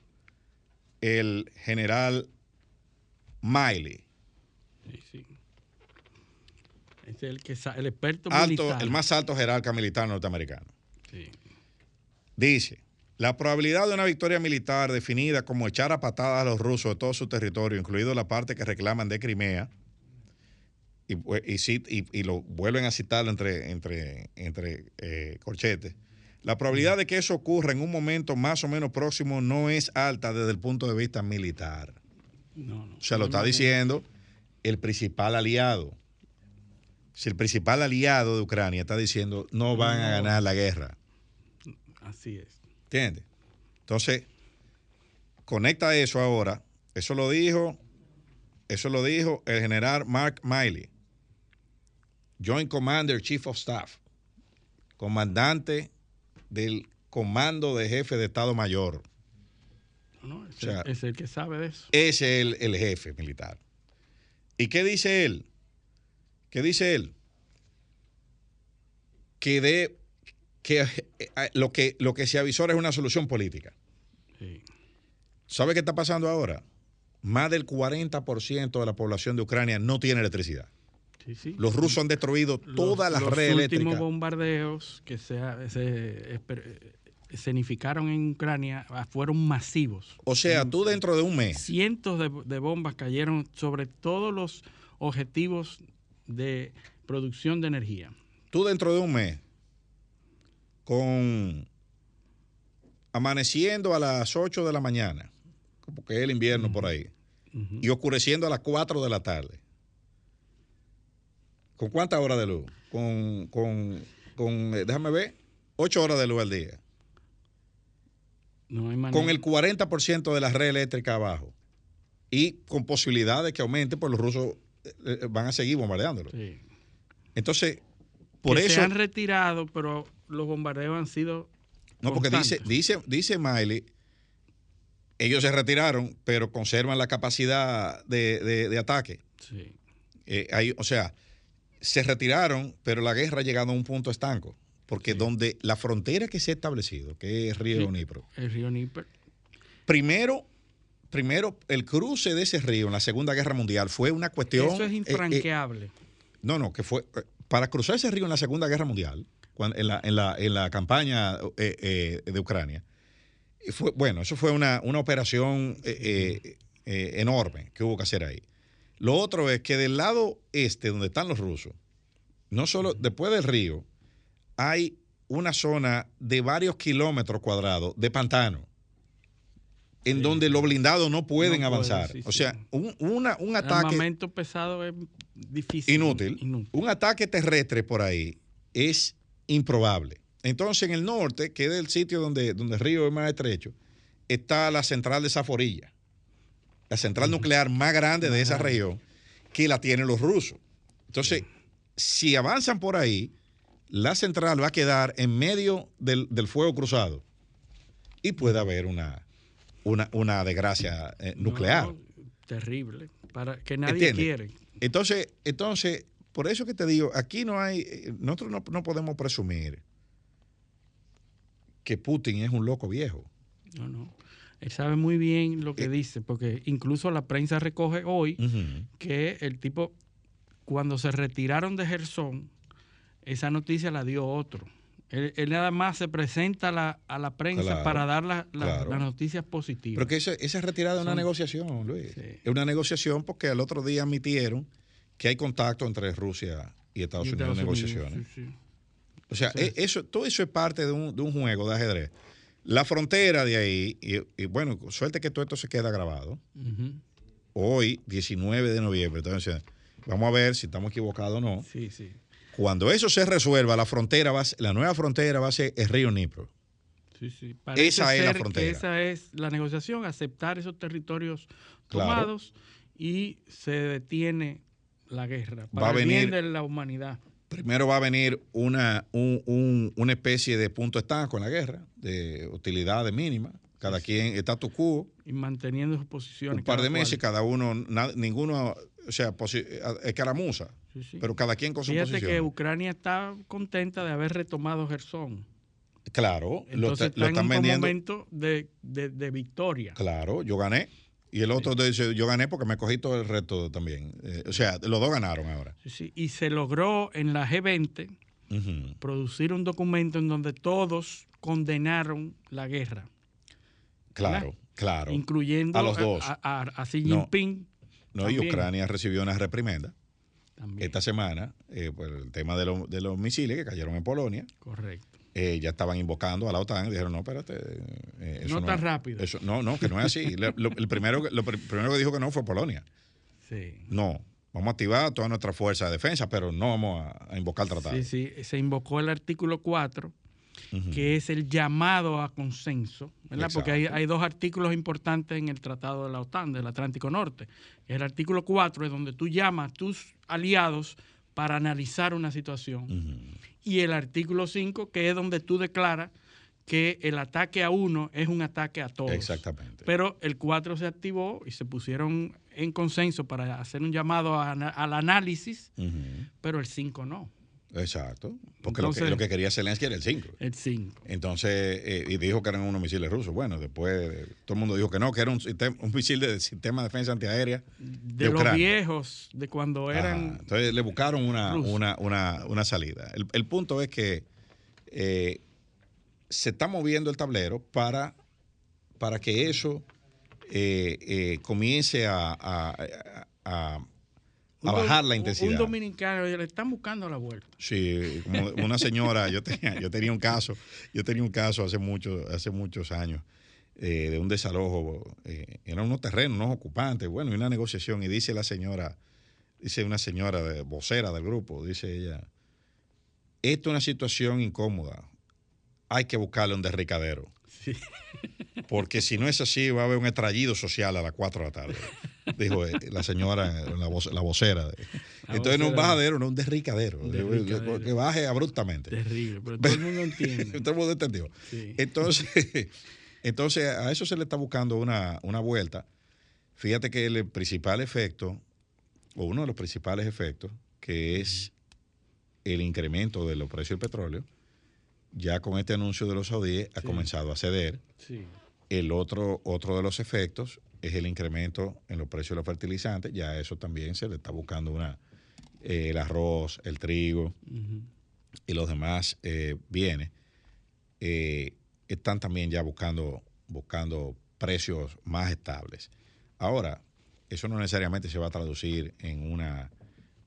el general Miley. Sí, sí. Es el, que, el experto militar. El más alto jerarca militar norteamericano. Sí. Dice la probabilidad de una victoria militar definida como echar a patadas a los rusos de todo su territorio, incluido la parte que reclaman de Crimea, y, y, lo vuelven a citar entre, entre, entre eh, corchetes, la probabilidad de que eso ocurra en un momento más o menos próximo no es alta desde el punto de vista militar. No, no, o sea, lo está diciendo el principal aliado. Si el principal aliado de Ucrania está diciendo no van a ganar la guerra. Así es. ¿Entiendes? Entonces, conecta eso ahora. Eso lo dijo, eso lo dijo el general Mark Miley, Joint Commander Chief of Staff, comandante del Comando de Jefe de Estado Mayor. No, es, O sea, el, es el que sabe de eso. es el, el jefe militar. ¿Y qué dice él? ¿Qué dice él? Que, de, que eh, lo, que lo que se avisora es una solución política. Sí. ¿Sabe qué está pasando ahora? Más del 40% de la población de Ucrania no tiene electricidad. Sí, sí. Los rusos han destruido Los- todas las los redes últimos eléctricas. bombardeos que se, se esper- escenificaron en Ucrania ah, fueron masivos. O sea, tú dentro de un mes, Cientos de, de bombas cayeron sobre todos los objetivos de producción de energía. tú dentro de un mes, con amaneciendo a las 8 de la mañana, porque es el invierno por ahí, y oscureciendo a las 4 de la tarde. ¿Con cuántas horas de luz? Con, con, con eh, déjame ver, 8 horas de luz al día. No hay manera. Con el 40% de la red eléctrica abajo. Y con posibilidad de que aumente, pues los rusos eh, eh, van a seguir bombardeándolo. Sí. Entonces, por Que eso... se han retirado, pero los bombardeos han sido. No, porque dice, constantes. dice, dice Miley, ellos se retiraron, pero conservan la capacidad de, de- de ataque. Sí. Eh, hay- o sea, se retiraron, pero la guerra ha llegado a un punto estanco. Porque donde la frontera que se ha establecido, que es Río Sí. Dnipro, El río Níper. primero, primero, el cruce de ese río en la Segunda Guerra Mundial fue una cuestión. Eso es eh, eh, infranqueable. no, no, que fue. eh, Para cruzar ese río en la Segunda Guerra Mundial, en, la, en, la, en la campaña eh, eh, de Ucrania, fue, bueno, eso fue una, una operación eh, enorme que hubo que hacer ahí. Lo otro es que del lado este, donde están los rusos, no solo después del río, hay una zona de varios kilómetros cuadrados de pantano, en Sí. donde los blindados no pueden No avanzar. sí, o sea, un, una- un ataque armamento pesado es difícil. inútil. Inútil. Un ataque terrestre por ahí es improbable. Entonces, en el norte, que es el sitio donde, donde el río es más estrecho, está la central de Zaforilla, la central nuclear más grande de esa región, que la tienen los rusos. Entonces, si avanzan por ahí, la central va a quedar en medio del, del fuego cruzado y puede haber una, una, una desgracia eh, nuclear. No, terrible. Para que nadie ¿Entiendes? quiere. Entonces, entonces, por eso que te digo, aquí no hay, eh, nosotros no, no podemos presumir que Putin es un loco viejo. No, no. Él sabe muy bien lo que Eh. dice, porque incluso la prensa recoge hoy que el tipo, cuando se retiraron de Gerson, esa noticia la dio otro. Él, él nada más se presenta a la, a la prensa Claro, para dar la- la- claro. las noticias positivas. Pero que esa, esa retirada es una negociación, Luis. Sí. Es una negociación porque al otro día admitieron que hay contacto entre Rusia y Estados Y Unidos en negociaciones. Unidos, sí, sí. O sea, Sí. e- eso, todo eso es parte de un, de un juego de ajedrez. La frontera de ahí, y, y bueno, suerte que todo esto se queda grabado. Hoy, 19 de noviembre, entonces, vamos a ver si estamos equivocados o no. Sí, sí. Cuando eso se resuelva, la frontera va a ser- la nueva frontera va a ser el río Nipro. Sí, sí. Esa es la frontera. Esa es la negociación, aceptar esos territorios Claro. tomados y se detiene la guerra Va para a el bien venir- de la humanidad. Primero va a venir una, un- un- una especie de punto estanco en la guerra, de utilidades mínimas. Cada quien está tu quo, y manteniendo sus posiciones. un par de meses, cual. cada uno, ninguno, o sea, escaramuza, Sí, sí. pero cada quien con su Fíjate posición. que Ucrania está contenta de haber retomado Gerson. Claro, lo, Entonces está- lo está en están un vendiendo. momento de, de- de victoria. Claro, yo gané. Y el otro dice, yo gané porque me cogí todo el resto también. Eh, o sea, los dos ganaron ahora. Sí, sí. Y se logró en la G20 Ujú. producir un documento en donde todos condenaron la guerra, Claro, ¿Verdad? claro. incluyendo A los dos. a, a- a Xi. Jinping. No, y. Ucrania recibió una reprimenda También. esta semana eh, por el tema de, lo- de los misiles que cayeron en Polonia. Correcto. Eh, ya estaban invocando a la OTAN. Dijeron, no, espérate. eh, eso No tan es- rápido. eso- no, no, que no es así. Lo, el primero, que- lo pr- primero que dijo que no fue Polonia. Sí. No, vamos a activar toda nuestra fuerza de defensa, pero no vamos a, a invocar tratado. Sí, sí. Se invocó el artículo 4, Ujú. que es el llamado a consenso, ¿verdad? Porque hay, hay dos artículos importantes en el Tratado de la OTAN, del Atlántico Norte. El artículo 4 es donde tú llamas a tus aliados para analizar una situación. Ujú. Y el artículo 5, que es donde tú declaras que el ataque a uno es un ataque a todos. Exactamente. Pero el 4 se activó y se pusieron en consenso para hacer un llamado a- al análisis, pero el 5 no. Exacto. Porque lo, que, Entonces- lo que quería Zelensky era el 5. El 5. Entonces, eh, y dijo que eran unos misiles rusos. Bueno, después todo el mundo dijo que no, que era un, un misil de sistema de defensa antiaérea De, de, los Ucrania. viejos, de cuando Ajá. eran... Entonces le buscaron una, una, una, una salida. El, el punto es que eh, se está moviendo el tablero para, para que eso eh, comience a, a- a- a bajar la Un intensidad. dominicano, le están buscando la vuelta. Sí, como una señora, yo tenía, yo tenía un caso, yo tenía un caso hace mucho, hace muchos años eh, de un desalojo, eh, eran unos terrenos, unos ocupantes, bueno, y una negociación, y dice la señora, dice una señora de, vocera del grupo, dice ella, esto es una situación incómoda, hay que buscarle un derricadero. Sí. Porque si no es así, va a haber un estallido social a las 4 de la tarde. Dijo eh, la señora, la, voc- la vocera. La Entonces no es un vocera. bajadero, no un derricadero. Derricadero. Que baje abruptamente. Terrible, pero todo el mundo entiende. Todo el mundo entendió. Sí. Entonces, entonces, a eso se le está buscando una, una vuelta. Fíjate que el principal efecto, o uno de los principales efectos, que es el incremento de los precios del petróleo, ya con este anuncio de los saudíes ha Sí. comenzado a ceder. Sí. El otro, otro de los efectos es el incremento en los precios de los fertilizantes. Ya a eso también se le está buscando una, eh, el arroz, el trigo y los demás eh, bienes. eh, están también ya buscando, buscando precios más estables. Ahora, eso no necesariamente se va a traducir en una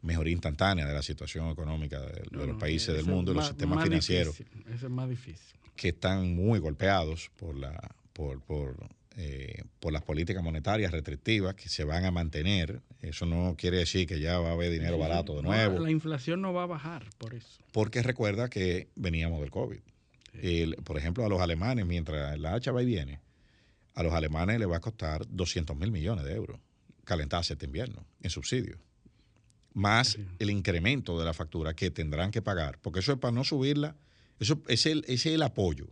mejoría instantánea de la situación económica de, los países del mundo, es los sistemas financieros difícil, Eso es más difícil. que están muy golpeados por, la, por, por, eh, por las políticas monetarias restrictivas que se van a mantener. Eso no quiere decir que ya va a haber dinero Sí, barato de nuevo, La inflación no va a bajar por eso. porque recuerda que veníamos del COVID. El- por ejemplo, a los alemanes, mientras la hacha va y viene, a los alemanes les va a costar 200 mil millones de euros calentarse este invierno en subsidios. Más Sí. el incremento de la factura que tendrán que pagar, porque eso es para no subirla, eso es el, ese es el apoyo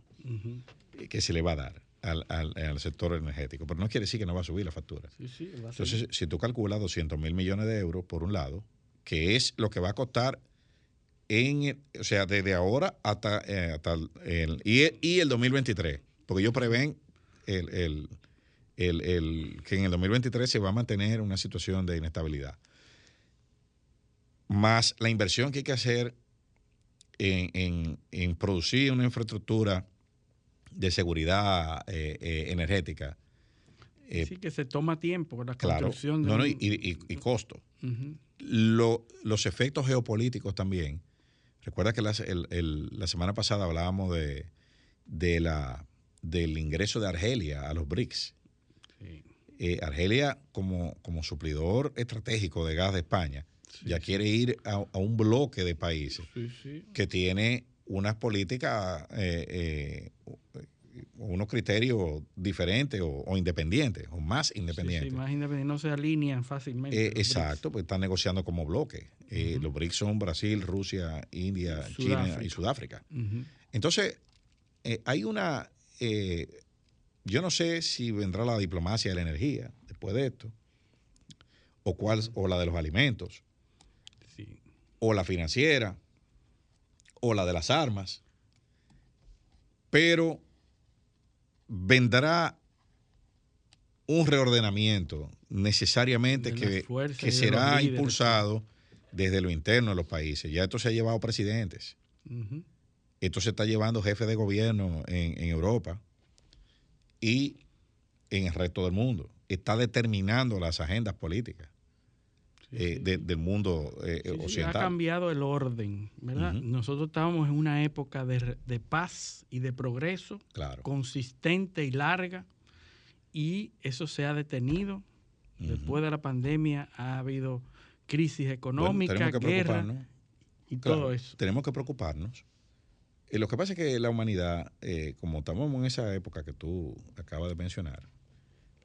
que se le va a dar al, al- al sector energético, pero no quiere decir que no va a subir la factura. Sí, sí, va a Entonces, si tú calculas 200 mil millones de euros por un lado, que es lo que va a costar en, o sea, desde ahora hasta, eh, hasta el, y, el, y el 2023, porque ellos prevén el, el- el- el- que en el 2023 se va a mantener una situación de inestabilidad. Más la inversión que hay que hacer en, en- en producir una infraestructura de seguridad eh, eh, energética. eh, sí, que se toma tiempo la Claro, construcción de no, no, y, y- y costo. Lo- los efectos geopolíticos también. Recuerda que las- el- el- la semana pasada hablábamos de, de la, del ingreso de Argelia a los BRICS. Sí. Eh, Argelia, como, como suplidor estratégico de gas de España, ya quiere ir a, a un bloque de países que tiene unas políticas, eh, eh, unos criterios diferentes o, o independientes, o más independientes. sí, más independiente, no se alinean fácilmente. Eh, los BRICS. exacto, pues están negociando como bloque. Eh. Los BRICS son Brasil, Rusia, India, China y Sudáfrica. Entonces, eh, hay una... yo no sé si vendrá la diplomacia de la energía después de esto, o, cuál, o la de los alimentos, Sí. o la financiera, o la de las armas, pero vendrá un reordenamiento necesariamente que, que de será impulsado desde lo interno de los países. Ya esto se ha llevado presidentes, esto se está llevando jefes de gobierno en, en Europa y en el resto del mundo. Está determinando las agendas políticas eh, de- del mundo eh, Sí, sí, ha occidental. cambiado el orden, ¿verdad? Nosotros estábamos en una época de, paz y de progreso Claro. consistente y larga y eso se ha detenido. Después de la pandemia ha habido crisis Bueno, económica, tenemos que guerra y Claro, todo eso. Tenemos que preocuparnos. Eh, lo que pasa es que la humanidad, eh, como estamos en esa época que tú acabas de mencionar,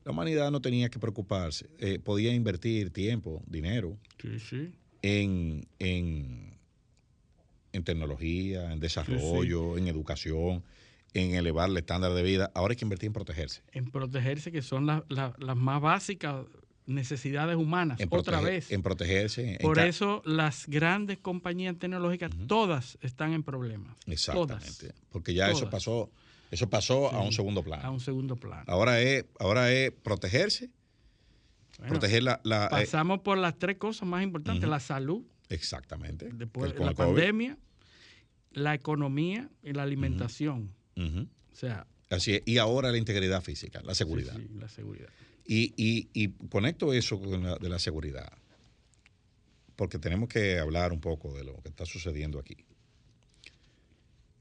la humanidad no tenía que preocuparse. eh, podía invertir tiempo, dinero Sí, sí. en, en, en tecnología, en desarrollo, en educación, en elevar el estándar de vida, ahora hay que invertir en protegerse. En protegerse, que son las más básicas necesidades humanas, otra vez. En protegerse. Por eso las grandes compañías tecnológicas, todas están en problemas. Exactamente. Porque ya eso pasó, eso pasó a un segundo plano. A un segundo plano. Ahora es, ahora es protegerse. proteger la, eh, pasamos por las tres cosas más importantes, la salud. Exactamente. Después de la pandemia, la economía y la alimentación. O sea. Así es. Y ahora la integridad física, la seguridad. Sí, la seguridad. Y, conecto eso con la, de la seguridad, porque tenemos que hablar un poco de lo que está sucediendo aquí,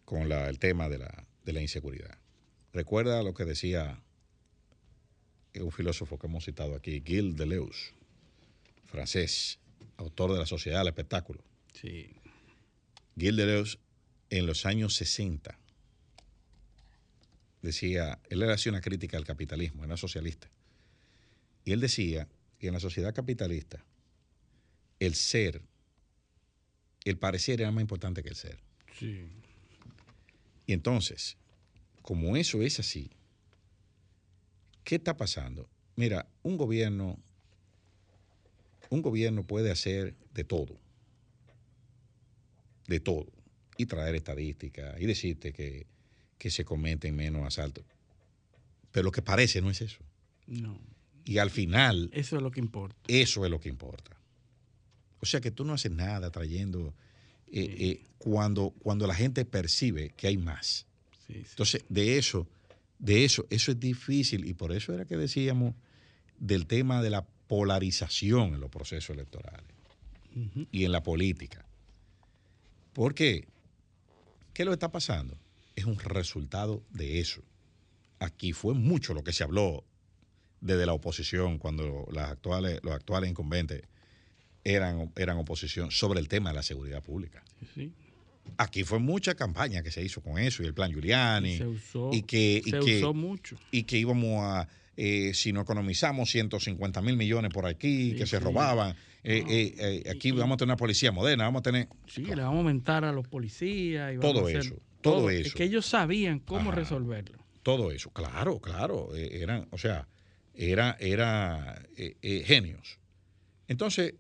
con el tema de la, de la inseguridad. Recuerda lo que decía un filósofo que hemos citado aquí, Gilles Deleuze, francés, autor de La Sociedad del Espectáculo. Sí. Gilles Deleuze, en los años 60, decía, él le hacía una crítica al capitalismo, era socialista. Y él decía que en la sociedad capitalista el ser, el parecer era más importante que el ser. Sí. Y entonces, como eso es así, ¿qué está pasando? Mira, un gobierno, un gobierno puede hacer de todo, de todo, y traer estadísticas y decirte que, que se cometen menos asaltos. Pero lo que parece no es eso. No. Y al final... Eso es lo que importa. Eso es lo que importa. O sea que tú no haces nada trayendo... Eh, eh, cuando, cuando la gente percibe que hay más. Entonces, de eso, de eso, eso es difícil. Y por eso era que decíamos del tema de la polarización en los procesos electorales y en la política. ¿Por qué? ¿Qué es lo está pasando? Es un resultado de eso. Aquí fue mucho lo que se habló desde la oposición, cuando las actuales, los actuales incumbentes eran, eran oposición, sobre el tema de la seguridad pública. Aquí fue mucha campaña que se hizo con eso y el plan Giuliani. se usó, y que, usó mucho. Y que íbamos a, eh, si no economizamos 150 mil millones por aquí, que se robaban, eh, eh, aquí vamos a tener una policía moderna, vamos a tener... Sí, le vamos a aumentar a los policías. Y todo eso, todo, eso. Es que ellos sabían cómo resolverlo. Todo eso, claro, claro. eran, o sea, era, era genios. Entonces,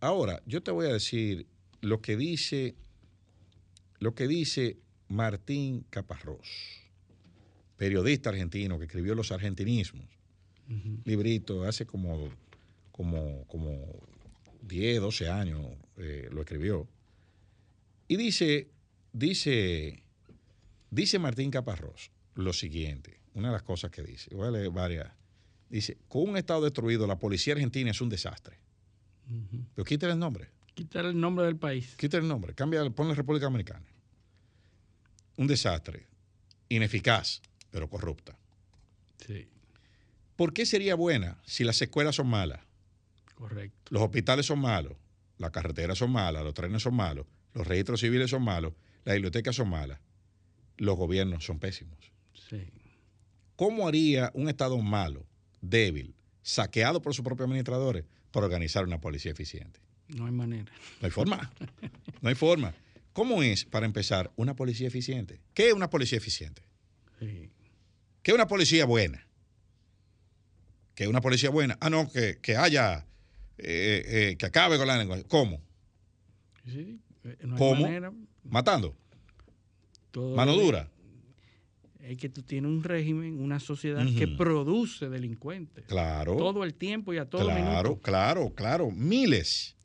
ahora yo te voy a decir lo que dice, lo que dice Martín Caparrós, periodista argentino que escribió Los Argentinismos, librito hace como, como, como 10, 12 años eh, lo escribió. Y dice, dice, dice Martín Caparrós lo siguiente, una de las cosas que dice, voy a leer varias, Dice, con un Estado destruido, la policía argentina es un desastre. Pero quítale el nombre. Quítale el nombre del país. Quítale el nombre. Cambia, ponle República Dominicana. Un desastre. Ineficaz, pero corrupta. Sí. ¿Por qué sería buena si las escuelas son malas? Correcto. Los hospitales son malos, las carreteras son malas, los trenes son malos, los registros civiles son malos, las bibliotecas son malas, los gobiernos son pésimos. Sí. ¿Cómo haría un Estado malo débil, saqueado por sus propios administradores, para organizar una policía eficiente. No hay manera. No hay forma. No hay forma. ¿Cómo es, para empezar, una policía eficiente? ¿Qué es una policía eficiente? Sí. ¿Qué es una policía buena? ¿Qué es una policía buena? Ah, no, que, haya, eh, eh, que acabe con la lengua. ¿Cómo? Sí, eh, no hay ¿Cómo? Manera. Matando. Mano dura es que tú tienes un régimen, una sociedad que produce delincuentes. Claro. Todo el tiempo y a todo claro, minuto. Claro, claro, miles.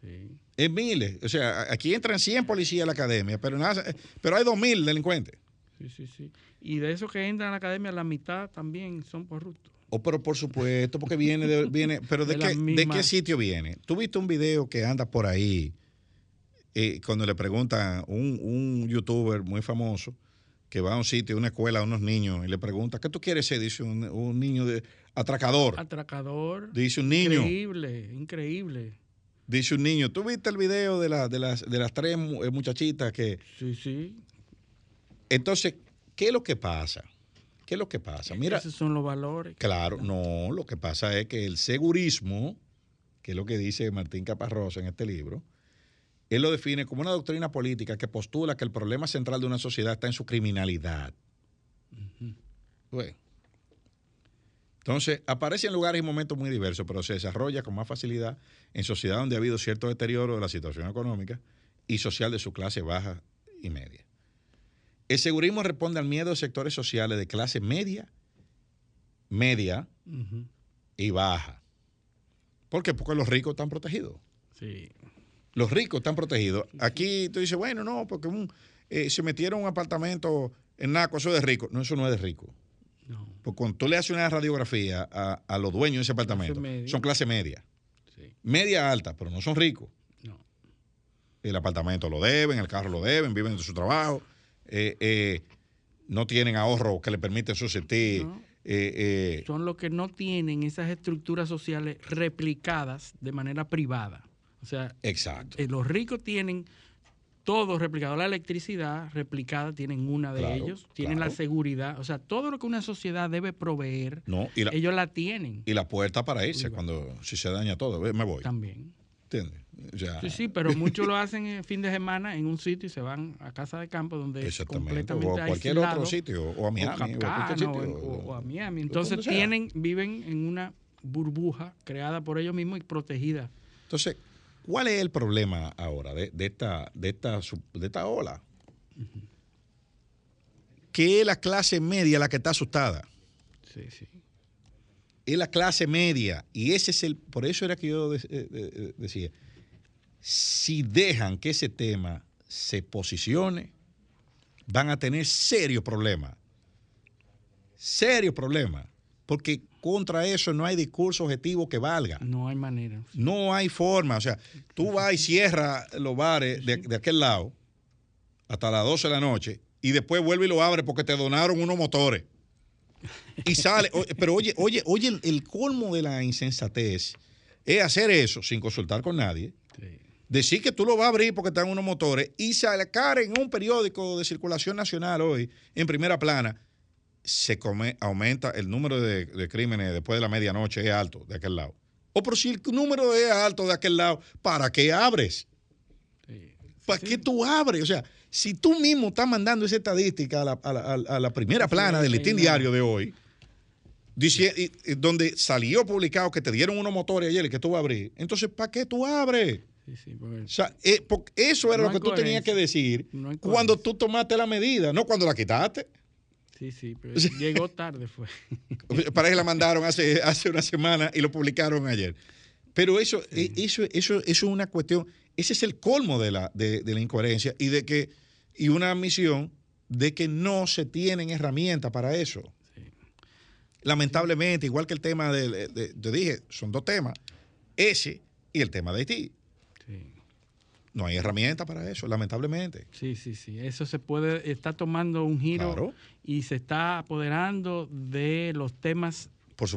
Sí. Es miles. O sea, aquí entran 100 policías a la academia, pero, nada, pero hay 2.000 delincuentes. Sí, sí, sí. Y de esos que entran a la academia, la mitad también son corruptos. Oh, pero por supuesto, porque viene, de, viene pero de, qué, ¿de qué sitio viene? Tú viste un video que anda por ahí, eh, cuando le preguntan un, un youtuber muy famoso, que va a un sitio, a una escuela, a unos niños y le pregunta, ¿qué tú quieres ser? Dice un, niño de atracador. Atracador. Dice un niño. Increíble, increíble. Dice un niño, ¿tú viste el video de, la, de, las, de las tres eh, muchachitas que... Sí, sí. Entonces, ¿qué es lo que pasa? ¿Qué es lo que pasa? Mira, esos son los valores. Claro, no, lo que pasa es que el segurismo, que es lo que dice Martín Caparrós en este libro, él lo define como una doctrina política que postula que el problema central de una sociedad está en su criminalidad. Bueno. Entonces, aparece en lugares y momentos muy diversos, pero se desarrolla con más facilidad en sociedades donde ha habido cierto deterioro de la situación económica y social de su clase baja y media. El segurismo responde al miedo de sectores sociales de clase media, media y baja. ¿Por qué? Porque los ricos están protegidos. Sí. Los ricos están protegidos. Aquí tú dices, bueno, no, porque eh, se metieron un apartamento en Naco, eso es de rico. No, eso no es de rico. No. Porque cuando tú le haces una radiografía a, los dueños de ese apartamento, son clase media. Media alta, pero no son ricos. No. El apartamento lo deben, el carro lo deben, viven de su trabajo. Eh, eh, no tienen ahorro que le permiten subsistir. son los que no tienen esas estructuras sociales replicadas de manera privada. O sea, Exacto. Eh, los ricos tienen todo replicado. La electricidad replicada tienen una de ellos, tienen la seguridad. O sea, todo lo que una sociedad debe proveer, ellos la tienen. Y la puerta para irse cuando si se daña todo, me voy. También. ¿Entiendes? Sí, sí, pero muchos lo hacen en fin de semana en un sitio y se van a casa de campo donde es completamente o a cualquier otro sitio, o a Miami, o, a Miami. Entonces tienen, viven en una burbuja creada por ellos mismos y protegida. Entonces, ¿Cuál es el problema ahora de, esta, de, esta, de esta ola? Que es la clase media la que está asustada. Sí, sí. Es la clase media. Y ese es el. Por eso era que yo eh, eh, decía: si dejan que ese tema se posicione, van a tener serios problemas. Serios problemas. Porque contra eso no hay discurso objetivo que valga. No hay manera. No hay forma. O sea, tú vas y cierras los bares de, aquel lado hasta las 12 de la noche y después vuelve y lo abre porque te donaron unos motores. Y sale. pero oye, oye, oye, el, colmo de la insensatez es hacer eso sin consultar con nadie. Decir que tú lo vas a abrir porque están unos motores y sacar en un periódico de circulación nacional hoy, en primera plana, se come, aumenta el número de, crímenes después de la medianoche es alto de aquel lado. O por si el número es alto de aquel lado, ¿para qué abres? ¿Para qué tú abres? O sea, si tú mismo estás mandando esa estadística a la, primera plana del listín diario de hoy, dice, donde salió publicado que te dieron unos motores ayer y que tú vas a abrir, entonces, ¿para qué tú abres? o sea, eh, eso era lo que tú tenías que decir cuando tú tomaste la medida, no cuando la quitaste. Sí, sí, pero llegó tarde fue. Para que la mandaron hace, hace una semana y lo publicaron ayer. Pero eso, e, eso, eso, eso es una cuestión, ese es el colmo de la, de, la incoherencia y de que, y una admisión de que no se tienen herramientas para eso. Lamentablemente, igual que el tema de, de, te dije, son dos temas, ese y el tema de Haití. No hay herramienta para eso, lamentablemente. Sí, sí, sí. Eso se puede, está tomando un giro y se está apoderando de los temas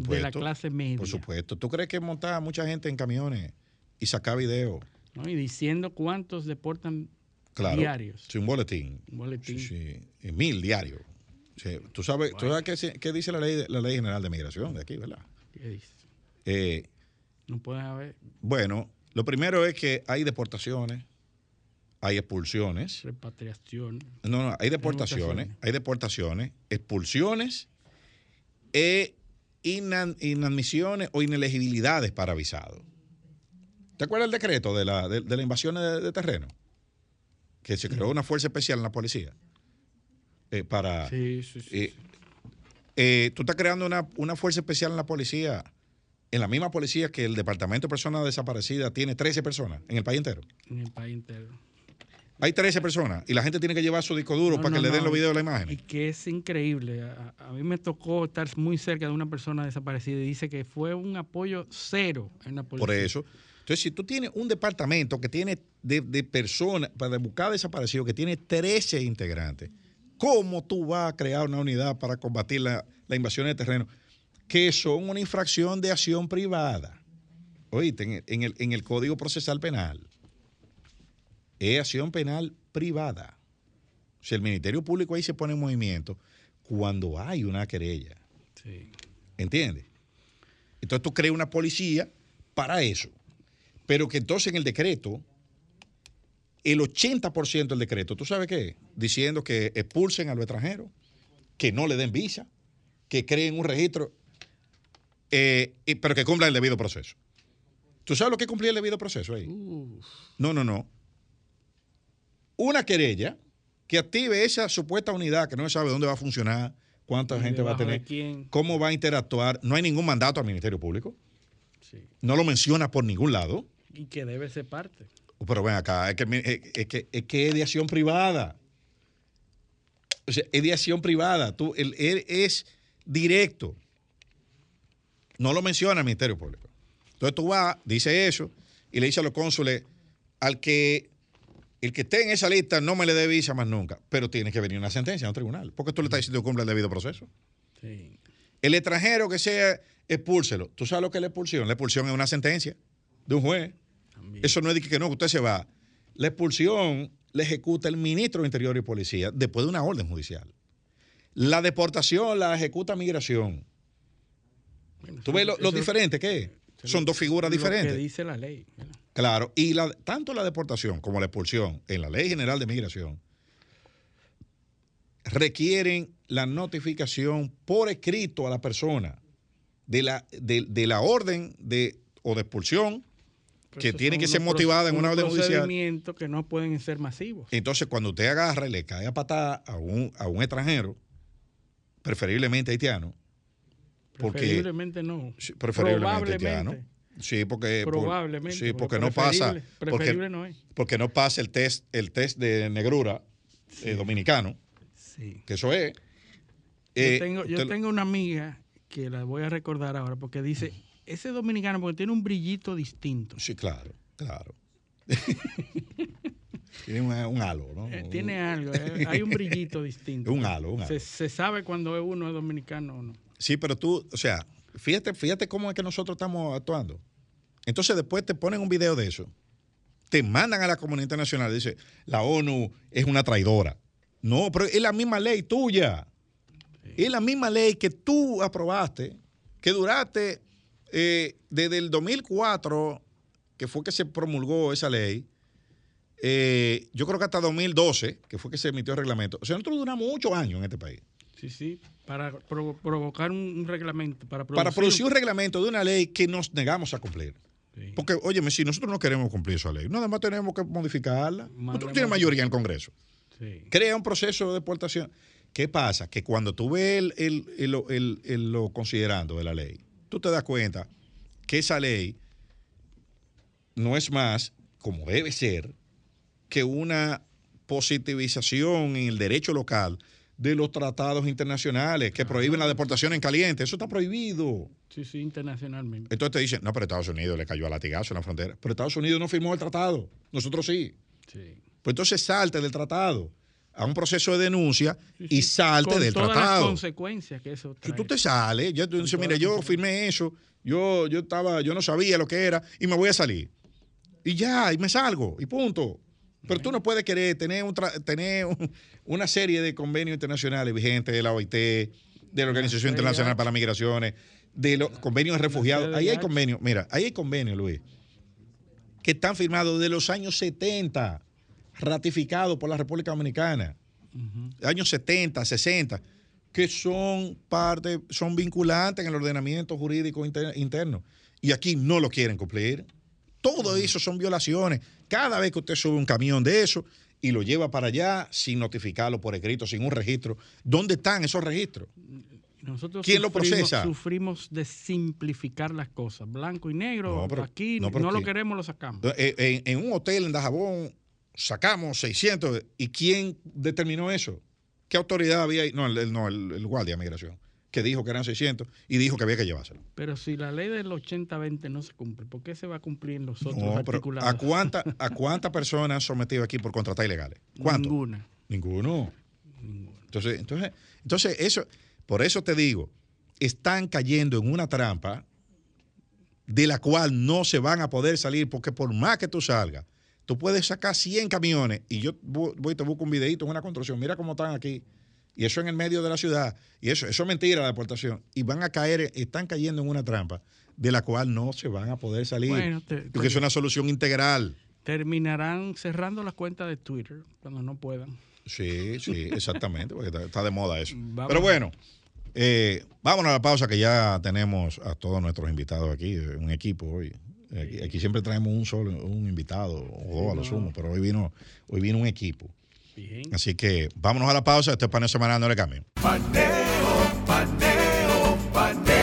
de la clase media. Por supuesto. ¿Tú crees que monta mucha gente en camiones y saca video? ¿No? Y diciendo cuántos deportan diarios. Sí, un boletín. Un boletín. Sí, mil diarios. ¿Tú sabes, ¿tú sabes qué, dice la ley, la ley General de Migración de aquí, verdad? ¿Qué dice? Eh, no puede haber. Bueno, lo primero es que hay deportaciones, hay expulsiones. Repatriación. No, no, hay deportaciones, hay deportaciones, expulsiones e inadmisiones o inelegibilidades para visado. ¿Te acuerdas el decreto de la, de, la invasión de, terreno? Que se creó una fuerza especial en la policía. Eh, para. Sí, sí, sí. Eh, eh, tú estás creando una, una fuerza especial en la policía en la misma policía que el Departamento de Personas Desaparecidas tiene 13 personas en el país entero. En el país entero. Hay 13 personas y la gente tiene que llevar su disco duro para que le den los videos de la imagen. Y que es increíble. A, mí me tocó estar muy cerca de una persona desaparecida y dice que fue un apoyo cero en la policía. Por eso. Entonces, si tú tienes un departamento que tiene de, personas para buscar desaparecidos, que tiene 13 integrantes, ¿cómo tú vas a crear una unidad para combatir la, la invasión de terreno? Que son una infracción de acción privada. Oíste, en el, en el, Código Procesal Penal, es acción penal privada. O sea, el Ministerio Público ahí se pone en movimiento cuando hay una querella. Sí. ¿Entiendes? Entonces tú creas una policía para eso. Pero que entonces en el decreto el 80% del decreto, ¿tú sabes qué? Diciendo que expulsen a los extranjeros, que no le den visa, que creen un registro, eh, pero que cumplan el debido proceso. ¿Tú sabes lo que cumplía el debido proceso ahí? No, no, no. Una querella que active esa supuesta unidad que no se sabe dónde va a funcionar, cuánta gente va a tener, cómo va a interactuar. No hay ningún mandato al Ministerio Público. No lo menciona por ningún lado. Y que debe ser parte. Pero ven acá, es que es, que, es de acción privada. O sea, es de acción privada. Tú, él, es directo. No lo menciona el Ministerio Público. Entonces tú vas, dice eso, y le dice a los cónsules, al que el que esté en esa lista no me le dé visa más nunca, pero tiene que venir una sentencia a un tribunal, porque tú le estás diciendo que cumple el debido proceso. Sí. El extranjero que sea, expúlselo. ¿Tú sabes lo que es la expulsión? La expulsión es una sentencia de un juez. Eso no es de que no, que usted se va. La expulsión la ejecuta el ministro de Interior y Policía después de una orden judicial. La deportación la ejecuta migración. ¿Tú ves lo, diferente que es? Son dos figuras diferentes. que dice la ley. Claro, y la, tanto la deportación como la expulsión en la Ley General de Migración requieren la notificación por escrito a la persona de la, de la orden de, o de expulsión que tiene que ser motivada en una orden judicial. que no pueden ser masivos. Entonces, cuando usted agarra y le cae a patada a un, a un extranjero, preferiblemente haitiano, porque, preferiblemente no. Preferiblemente haitiano. Sí, porque, Probablemente, sí, porque no pasa. Porque, no, es. porque no pasa el test, el test de negrura eh, dominicano. Sí. Que eso es. yo, eh, tengo, yo tengo una amiga que la voy a recordar ahora porque dice ese dominicano porque tiene un brillito distinto. Sí, claro, claro. tiene un, halo, ¿no? Eh, tiene algo, hay un brillito distinto. un halo, un halo. Se, sabe cuando uno es dominicano o no. Sí, pero tú, o sea, fíjate, fíjate cómo es que nosotros estamos actuando. Entonces después te ponen un video de eso, te mandan a la comunidad internacional dice, la ONU es una traidora. No, pero es la misma ley tuya. Es la misma ley que tú aprobaste, que duraste eh, desde el 2004, que fue que se promulgó esa ley, eh, yo creo que hasta 2012, que fue que se emitió el reglamento. O sea, nosotros duramos muchos años en este país. Sí, sí, para provocar un, reglamento. Para producir, para producir un reglamento de una ley que nos negamos a cumplir. Porque, óyeme, si nosotros no queremos cumplir esa ley, nada más tenemos que modificarla. nosotros tenemos mayoría en el Congreso. Crea un proceso de deportación. ¿Qué pasa? Que cuando tú ves el, lo considerando de la ley, tú te das cuenta que esa ley no es más, como debe ser, que una positivización en el derecho local de los tratados internacionales que prohíben la deportación en caliente. Eso está prohibido. Sí, sí, internacionalmente. Entonces te dicen, no, pero Estados Unidos le cayó a latigazo en la frontera. Pero Estados Unidos no firmó el tratado. Nosotros sí. sí. Pues entonces salte del tratado a un proceso de denuncia y salte del todas tratado. Las consecuencias que eso trae. Si tú te sales, ya tú dices, mira, yo firmé eso, yo, yo estaba, yo no sabía lo que era y me voy a salir. Y ya, y me salgo, y punto. Pero tú no puedes querer tener, un tener una serie de convenios internacionales vigentes de la OIT, de la Organización Internacional para las Migraciones, de los convenios de refugiados. Ahí hay convenios, mira, ahí hay convenios, Luis, que están firmados de los años 70 ratificados por la República Dominicana, años 70, 60, que son parte, son vinculantes en el ordenamiento jurídico interno. Y aquí no lo quieren cumplir. Todo eso son violaciones. Cada vez que usted sube un camión de eso y lo lleva para allá sin notificarlo por escrito, sin un registro, ¿dónde están esos registros? Nosotros ¿Quién lo procesa? Sufrimos de simplificar las cosas. Blanco y negro, aquí no, lo queremos, lo sacamos. En, en, un hotel en Dajabón sacamos 600. ¿Y quién determinó eso? ¿Qué autoridad había ahí? No, el, no, el, guardia de migración, que dijo que eran 600 y dijo que había que llevárselo. Pero si la ley del 80-20 no se cumple, ¿por qué se va a cumplir en los otros no, articulados? ¿A cuántas a cuánta personas han sometido aquí por contratar ilegales? ¿Cuánto? Ninguna. Ninguno. Entonces, entonces, entonces, eso, por eso te digo, están cayendo en una trampa de la cual no se van a poder salir, porque por más que tú salgas, Tú puedes sacar 100 camiones y yo voy y te busco un videito en una construcción. Mira cómo están aquí. Y eso en el medio de la ciudad. Y eso, eso es mentira la deportación. Y van a caer, están cayendo en una trampa de la cual no se van a poder salir. porque es una solución integral. terminarán cerrando las cuentas de Twitter cuando no puedan. Sí, sí, exactamente, porque está, de moda eso. Pero bueno, eh, vámonos a la pausa que ya tenemos a todos nuestros invitados aquí, un equipo hoy. Aquí, siempre traemos un solo, un invitado o dos a lo sumo, pero hoy vino, hoy vino un equipo. Bien. Así que vámonos a la pausa. Este es paneo semanal, no le cambien. Paneo, paneo, paneo.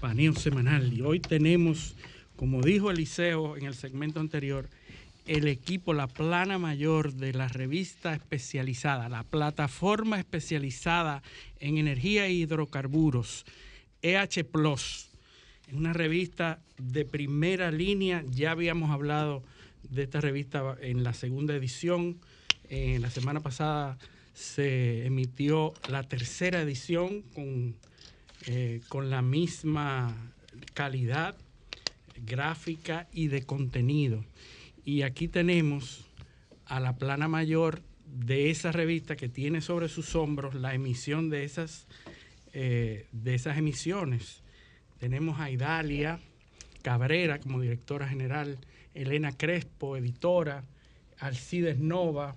Paneo semanal. Y hoy tenemos, como dijo Eliseo en el segmento anterior, el equipo, la plana mayor de la revista especializada, la plataforma especializada en energía e hidrocarburos, EH Plus. Es una revista de primera línea. Ya habíamos hablado de esta revista en la segunda edición. En la semana pasada se emitió la tercera edición con, eh, con la misma calidad gráfica y de contenido. Y aquí tenemos a la plana mayor de esa revista que tiene sobre sus hombros la emisión de esas, eh, de esas emisiones. Tenemos a Idalia Cabrera como directora general, Elena Crespo, editora, Alcides Nova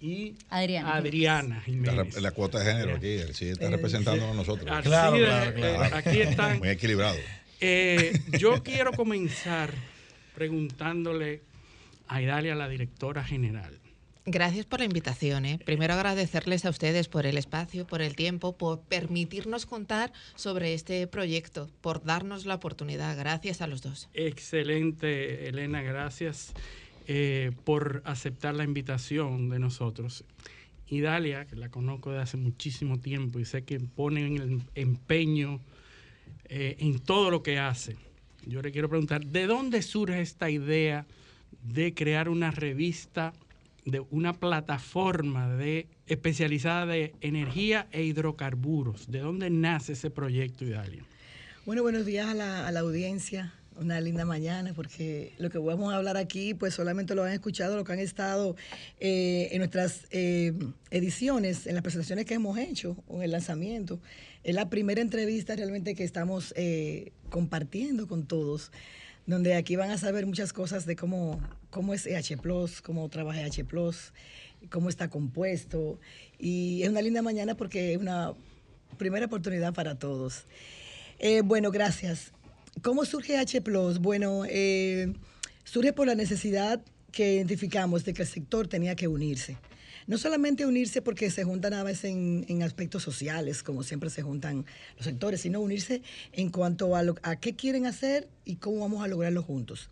y Adriana, Jiménez. La, cuota de género aquí, Alcides está representando a nosotros. claro, claro, claro. Eh, aquí están. Muy equilibrado. Eh, yo quiero comenzar preguntándole a Idalia, la directora general. Gracias por la invitación. ¿eh? Primero agradecerles a ustedes por el espacio, por el tiempo, por permitirnos contar sobre este proyecto, por darnos la oportunidad. Gracias a los dos. Excelente, Elena, gracias eh, por aceptar la invitación de nosotros. Idalia, que la conozco de hace muchísimo tiempo y sé que pone el empeño eh, en todo lo que hace. Yo le quiero preguntar, ¿de dónde surge esta idea de crear una revista? De una plataforma de, especializada de energía e hidrocarburos. ¿De dónde nace ese proyecto, Idalia? Bueno, buenos días a la, audiencia. Una linda mañana, porque lo que vamos a hablar aquí, pues solamente lo han escuchado, lo que han estado eh, en nuestras eh, ediciones, en las presentaciones que hemos hecho o en el lanzamiento. Es la primera entrevista realmente que estamos eh, compartiendo con todos donde aquí van a saber muchas cosas de cómo, cómo es EH Plus, cómo trabaja EH Plus, cómo está compuesto. Y es una linda mañana porque es una primera oportunidad para todos. Eh, bueno, gracias. ¿Cómo surge EH Plus? Bueno, eh, surge por la necesidad que identificamos de que el sector tenía que unirse no solamente unirse porque se juntan a veces en, aspectos sociales, como siempre se juntan los sectores, sino unirse en cuanto a, lo, a qué quieren hacer y cómo vamos a lograrlo juntos.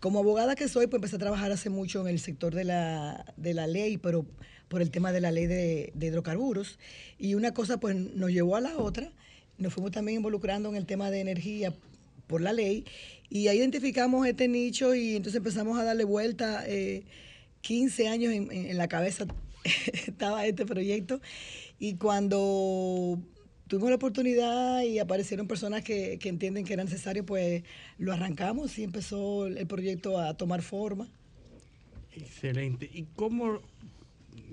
Como abogada que soy, pues empecé a trabajar hace mucho en el sector de la, ley, pero por el tema de la ley de, hidrocarburos. Y una cosa pues nos llevó a la otra. Nos fuimos también involucrando en el tema de energía por la ley y ahí identificamos este nicho y entonces empezamos a darle vuelta. 15 eh, años en, la cabeza estaba este proyecto y cuando tuvimos la oportunidad y aparecieron personas que, entienden que era necesario, pues lo arrancamos y empezó el proyecto a tomar forma. Excelente. ¿Y cómo,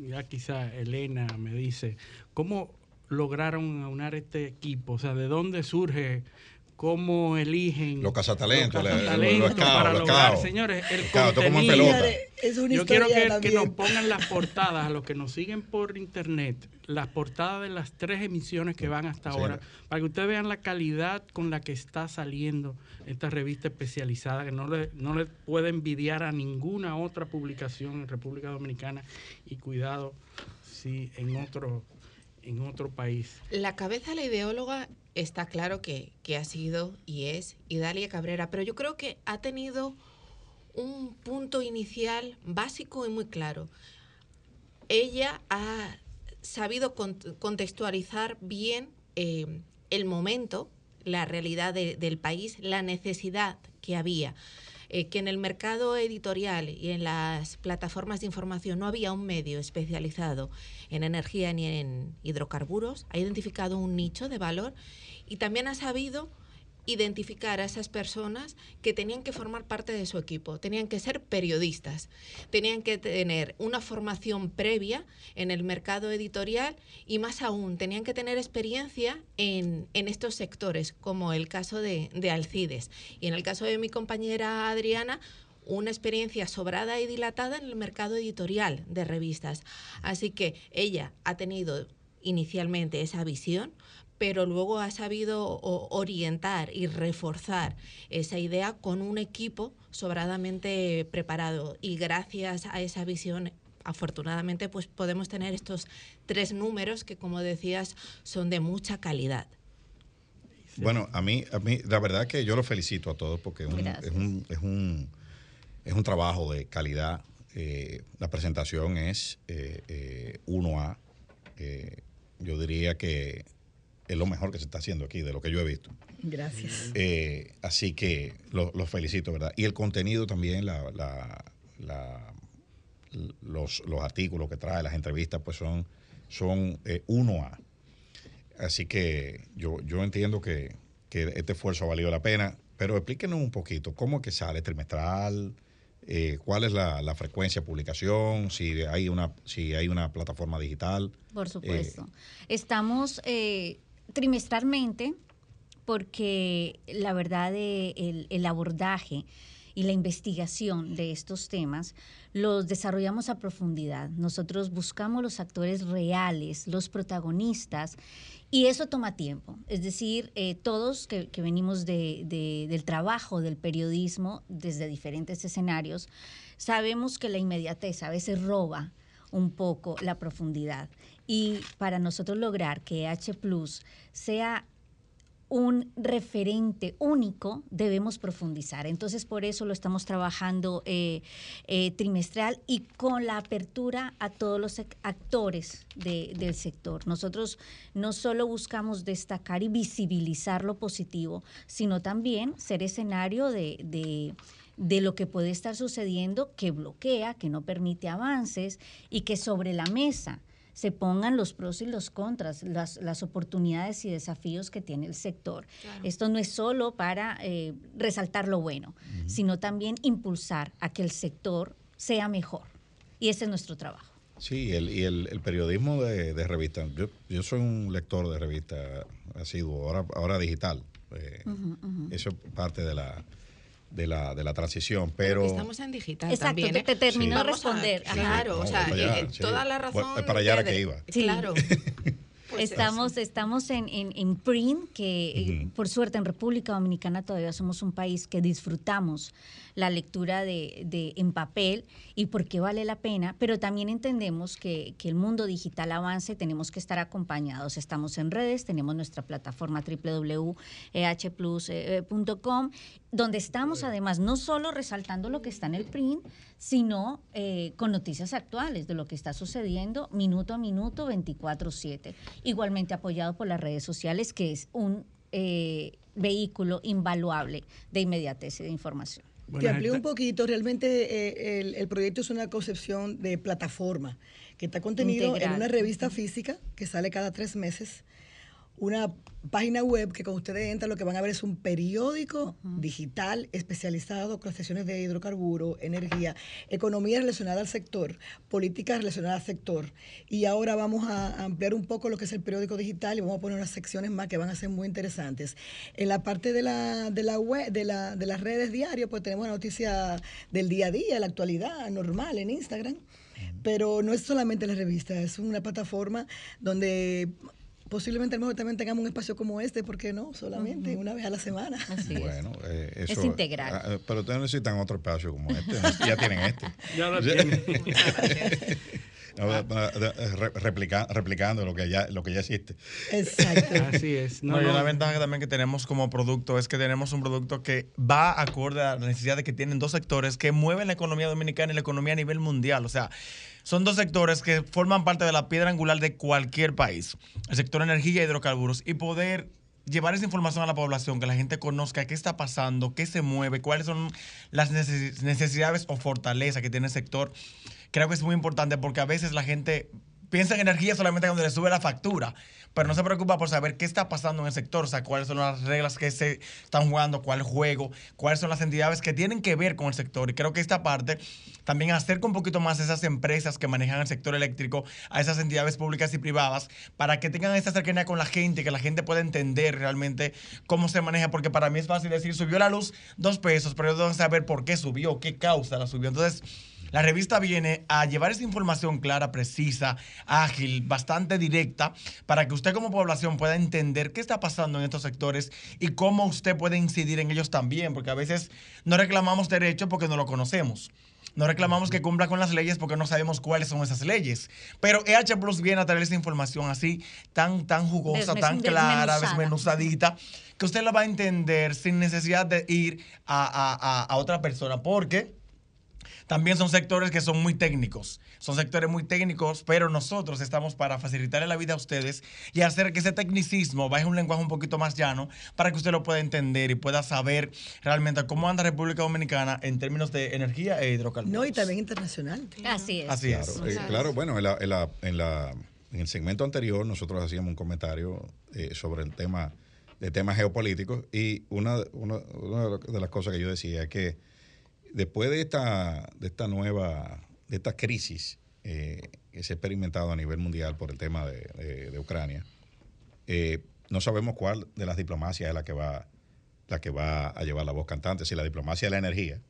ya quizá Elena me dice, cómo lograron aunar este equipo? O sea, ¿de dónde surge cómo eligen los cazatalentos, los cazatalentos para lograr, señores, el contenido. Yo quiero que, nos pongan las portadas a los que nos siguen por internet, las portadas de las tres emisiones que van hasta ahora, para que ustedes vean la calidad con la que está saliendo esta revista especializada, que no le, no le puede envidiar a ninguna otra publicación en República Dominicana y cuidado si en otro en otro país. La cabeza de la ideóloga está claro que, ha sido y es Idalia Cabrera, pero yo creo que ha tenido un punto inicial básico y muy claro. Ella ha sabido contextualizar bien eh, el momento, la realidad del país, la necesidad que había. Eh, que en el mercado editorial y en las plataformas de información no había un medio especializado en energía ni en hidrocarburos, ha identificado un nicho de valor y también ha sabido identificar a esas personas que tenían que formar parte de su equipo, tenían que ser periodistas, tenían que tener una formación previa en el mercado editorial y más aún, tenían que tener experiencia en, estos sectores, como el caso de, de Alcides. Y en el caso de mi compañera Adriana, una experiencia sobrada y dilatada en el mercado editorial de revistas. Así que ella ha tenido inicialmente esa visión, pero luego ha sabido orientar y reforzar esa idea con un equipo sobradamente preparado y gracias a esa visión afortunadamente pues podemos tener estos tres números que como decías son de mucha calidad. Bueno, a mí, a mí la verdad que yo lo felicito a todos porque es un, es un, es un, trabajo de calidad. Eh, la presentación es eh, eh, 1A. Eh, yo diría que es lo mejor que se está haciendo aquí, de lo que yo he visto. Gracias. Eh, así que los lo felicito, ¿verdad? Y el contenido también, la, los, artículos que trae, las entrevistas, pues son, son eh, uno a. Así que yo, yo entiendo que, este esfuerzo ha valido la pena, pero explíquenos un poquito, ¿cómo es que sale trimestral? Eh, cuál es la, frecuencia de publicación, si hay una, si hay una plataforma digital. Por supuesto. Estamos trimestralmente porque la verdad el, el abordaje y la investigación de estos temas los desarrollamos a profundidad. Nosotros buscamos los actores reales, los protagonistas, y eso toma tiempo. Es decir, eh, todos que, venimos de, del trabajo del periodismo desde diferentes escenarios, sabemos que la inmediatez a veces roba un poco la profundidad. Y para nosotros lograr que H Plus sea un referente único, debemos profundizar. Entonces, por eso lo estamos trabajando eh, eh, trimestral y con la apertura a todos los actores del sector. Nosotros no solo buscamos destacar y visibilizar lo positivo, sino también ser escenario de de lo que puede estar sucediendo que bloquea, que no permite avances y que sobre la mesa se pongan los pros y los contras, las, oportunidades y desafíos que tiene el sector. Esto no es solo para eh, resaltar lo bueno, sino también impulsar a que el sector sea mejor. Y ese es nuestro trabajo. Sí, el, y el, periodismo de, de revistas. Yo, soy un lector de revistas asiduo, ahora, ahora digital. Eh, eso es parte de la, de la, de la transición, pero... estamos en digital Exacto, también. te, ¿eh? terminó de responder. claro, o sea, eh, toda la razón... para allá que iba. Claro. Pues estamos estamos en, en, print, que eh, por suerte en República Dominicana todavía somos un país que disfrutamos la lectura de, de, en papel y por qué vale la pena, pero también entendemos que, que el mundo digital avance, tenemos que estar acompañados. Estamos en redes, tenemos nuestra plataforma www.ehplus.com, donde estamos además no solo resaltando lo que está en el print, sino eh, con noticias actuales de lo que está sucediendo minuto a minuto, 24/7. Igualmente apoyado por las redes sociales, que es un eh, vehículo invaluable de inmediatez y de información. Te amplío un poquito, realmente eh, el, proyecto es una concepción de plataforma que está contenido en una revista física que sale cada tres meses, una página web que cuando ustedes entran lo que van a ver es un periódico digital especializado con sesiones de hidrocarburos, energía, economía relacionada al sector, políticas relacionadas al sector. Y ahora vamos a ampliar un poco lo que es el periódico digital y vamos a poner unas secciones más que van a ser muy interesantes. En la parte de la, de la web, de, la, de las redes diarias, pues tenemos noticias del día a día, la actualidad normal en Instagram pero no es solamente la revista, es una plataforma donde posiblemente a lo mejor también tengamos un espacio como este, ¿por qué no? Solamente una vez a la semana. bueno, eh, eso, es integral. Ah, eh, pero ustedes necesitan otro espacio como este. ya tienen este. Ya lo tienen. replicando lo que ya lo que ya existe. Exacto. Así es. No, no, la ventaja también que tenemos como producto es que tenemos un producto que va acorde a la necesidad de que tienen dos sectores que mueven la economía dominicana y la economía a nivel mundial. O sea, son dos sectores que forman parte de la piedra angular de cualquier país. El sector energía y hidrocarburos. Y poder llevar esa información a la población, que la gente conozca qué está pasando, qué se mueve, cuáles son las necesidades o fortalezas que tiene el sector, creo que es muy importante porque a veces la gente piensa en energía solamente cuando le sube la factura, pero no se preocupa por saber qué está pasando en el sector, o sea, cuáles son las reglas que se están jugando, cuál juego, cuáles son las entidades que tienen que ver con el sector. Y creo que esta parte también acerca un poquito más a esas empresas que manejan el sector eléctrico, a esas entidades públicas y privadas, para que tengan esta cercanía con la gente, que la gente pueda entender realmente cómo se maneja, porque para mí es fácil decir, subió la luz dos pesos, pero yo tengo que saber por qué subió, qué causa la subió. Entonces, la revista viene a llevar esa información clara, precisa, ágil, bastante directa, para que usted como población pueda entender qué está pasando en estos sectores y cómo usted puede incidir en ellos también, porque a veces no reclamamos derechos porque no lo conocemos. No reclamamos que cumpla con las leyes porque no sabemos cuáles son esas leyes. Pero EH Plus viene a traer esa información así, tan, tan jugosa, tan clara, desmenuzadita, que usted la va a entender sin necesidad de ir a, a otra persona. Porque también son sectores que son muy técnicos. Son sectores muy técnicos, pero nosotros estamos para facilitarle la vida a ustedes y hacer que ese tecnicismo vaya a un lenguaje un poquito más llano para que usted lo pueda entender y pueda saber realmente cómo anda República Dominicana en términos de energía e hidrocarburos. No, y también internacional. Así es. Así es. Claro, eh, claro bueno, en, la, en, la, en, la, en, el segmento anterior nosotros hacíamos un comentario eh, sobre el tema de temas geopolíticos y una, una, una de las cosas que yo decía es que después de esta, de esta nueva, de esta crisis eh, que se ha experimentado a nivel mundial por el tema de, Ucrania, eh, no sabemos cuál de las diplomacias es la que va la que va a llevar la voz cantante, si la diplomacia de la energía,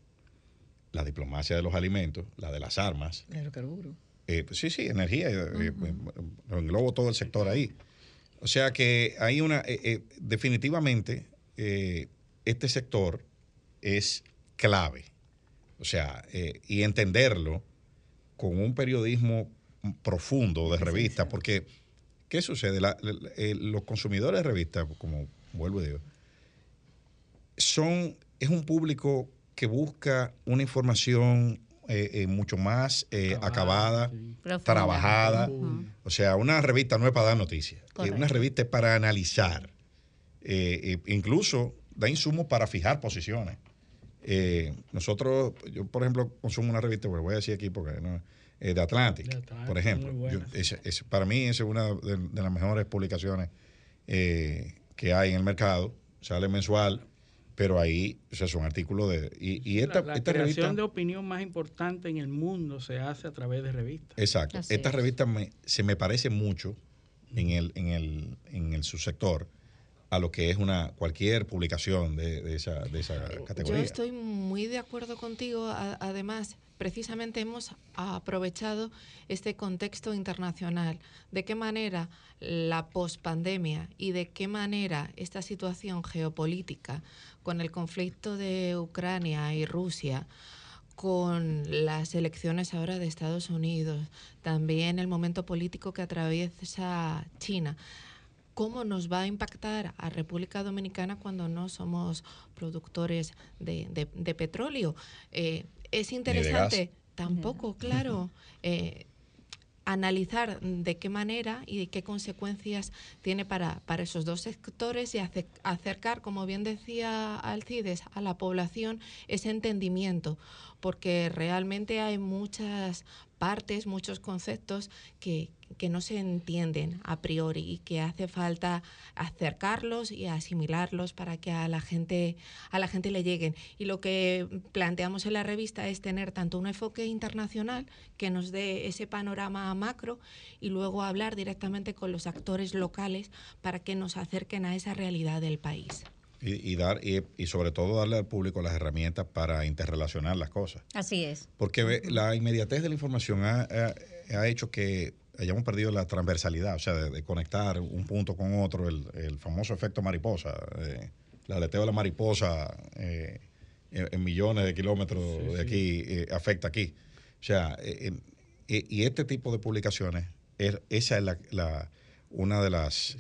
la diplomacia de los alimentos, la de las armas. Hidrocarburos. Eh, pues sí, sí, energía, uh englobo todo el sector ahí. O sea que hay una, definitivamente, este sector es clave o sea, eh, y entenderlo con un periodismo profundo de revista, porque ¿qué sucede? Eh, los consumidores de revistas, como vuelvo a decir, son, es un público que busca una información eh, mucho más acabada, trabajada. O sea, una revista no es para dar noticias, una revista es para analizar. incluso da insumos para fijar posiciones. Eh, nosotros, yo por ejemplo consumo una revista, voy a decir aquí porque no, eh, de Atlantic, por ejemplo. para mí es una de, las mejores publicaciones eh, que hay en el mercado. Sale mensual, pero ahí o sea, son artículos de... Y, esta, la, creación de opinión más importante en el mundo se hace a través de revistas. Exacto. esta revista me, se me parece mucho en el, en el, en el subsector a lo que es una cualquier publicación de, esa, de esa categoría. Yo estoy muy de acuerdo contigo. Además, precisamente hemos aprovechado este contexto internacional. De qué manera la pospandemia y de qué manera esta situación geopolítica con el conflicto de Ucrania y Rusia con las elecciones ahora de Estados Unidos, también el momento político que atraviesa China cómo nos va a impactar a República Dominicana cuando no somos productores de, petróleo. Eh, es interesante, tampoco, claro. Eh, analizar de qué manera y de qué consecuencias tiene para, para esos dos sectores y acercar, como bien decía Alcides, a la población ese entendimiento, porque realmente hay muchas partes, muchos conceptos que, que no se entienden a priori y que hace falta acercarlos y asimilarlos para que a la gente a la gente le lleguen y lo que planteamos en la revista es tener tanto un enfoque internacional que nos dé ese panorama macro y luego hablar directamente con los actores locales para que nos acerquen a esa realidad del país. Y, dar y, sobre todo darle al público las herramientas para interrelacionar las cosas. Así es. Porque la inmediatez de la información ha, ha hecho que hayamos perdido la transversalidad, o sea, de, conectar un punto con otro, el, famoso efecto mariposa, eh, el aleteo de la mariposa eh, en, millones de kilómetros de aquí eh, afecta aquí. O sea, y este tipo de publicaciones, esa es la, una de las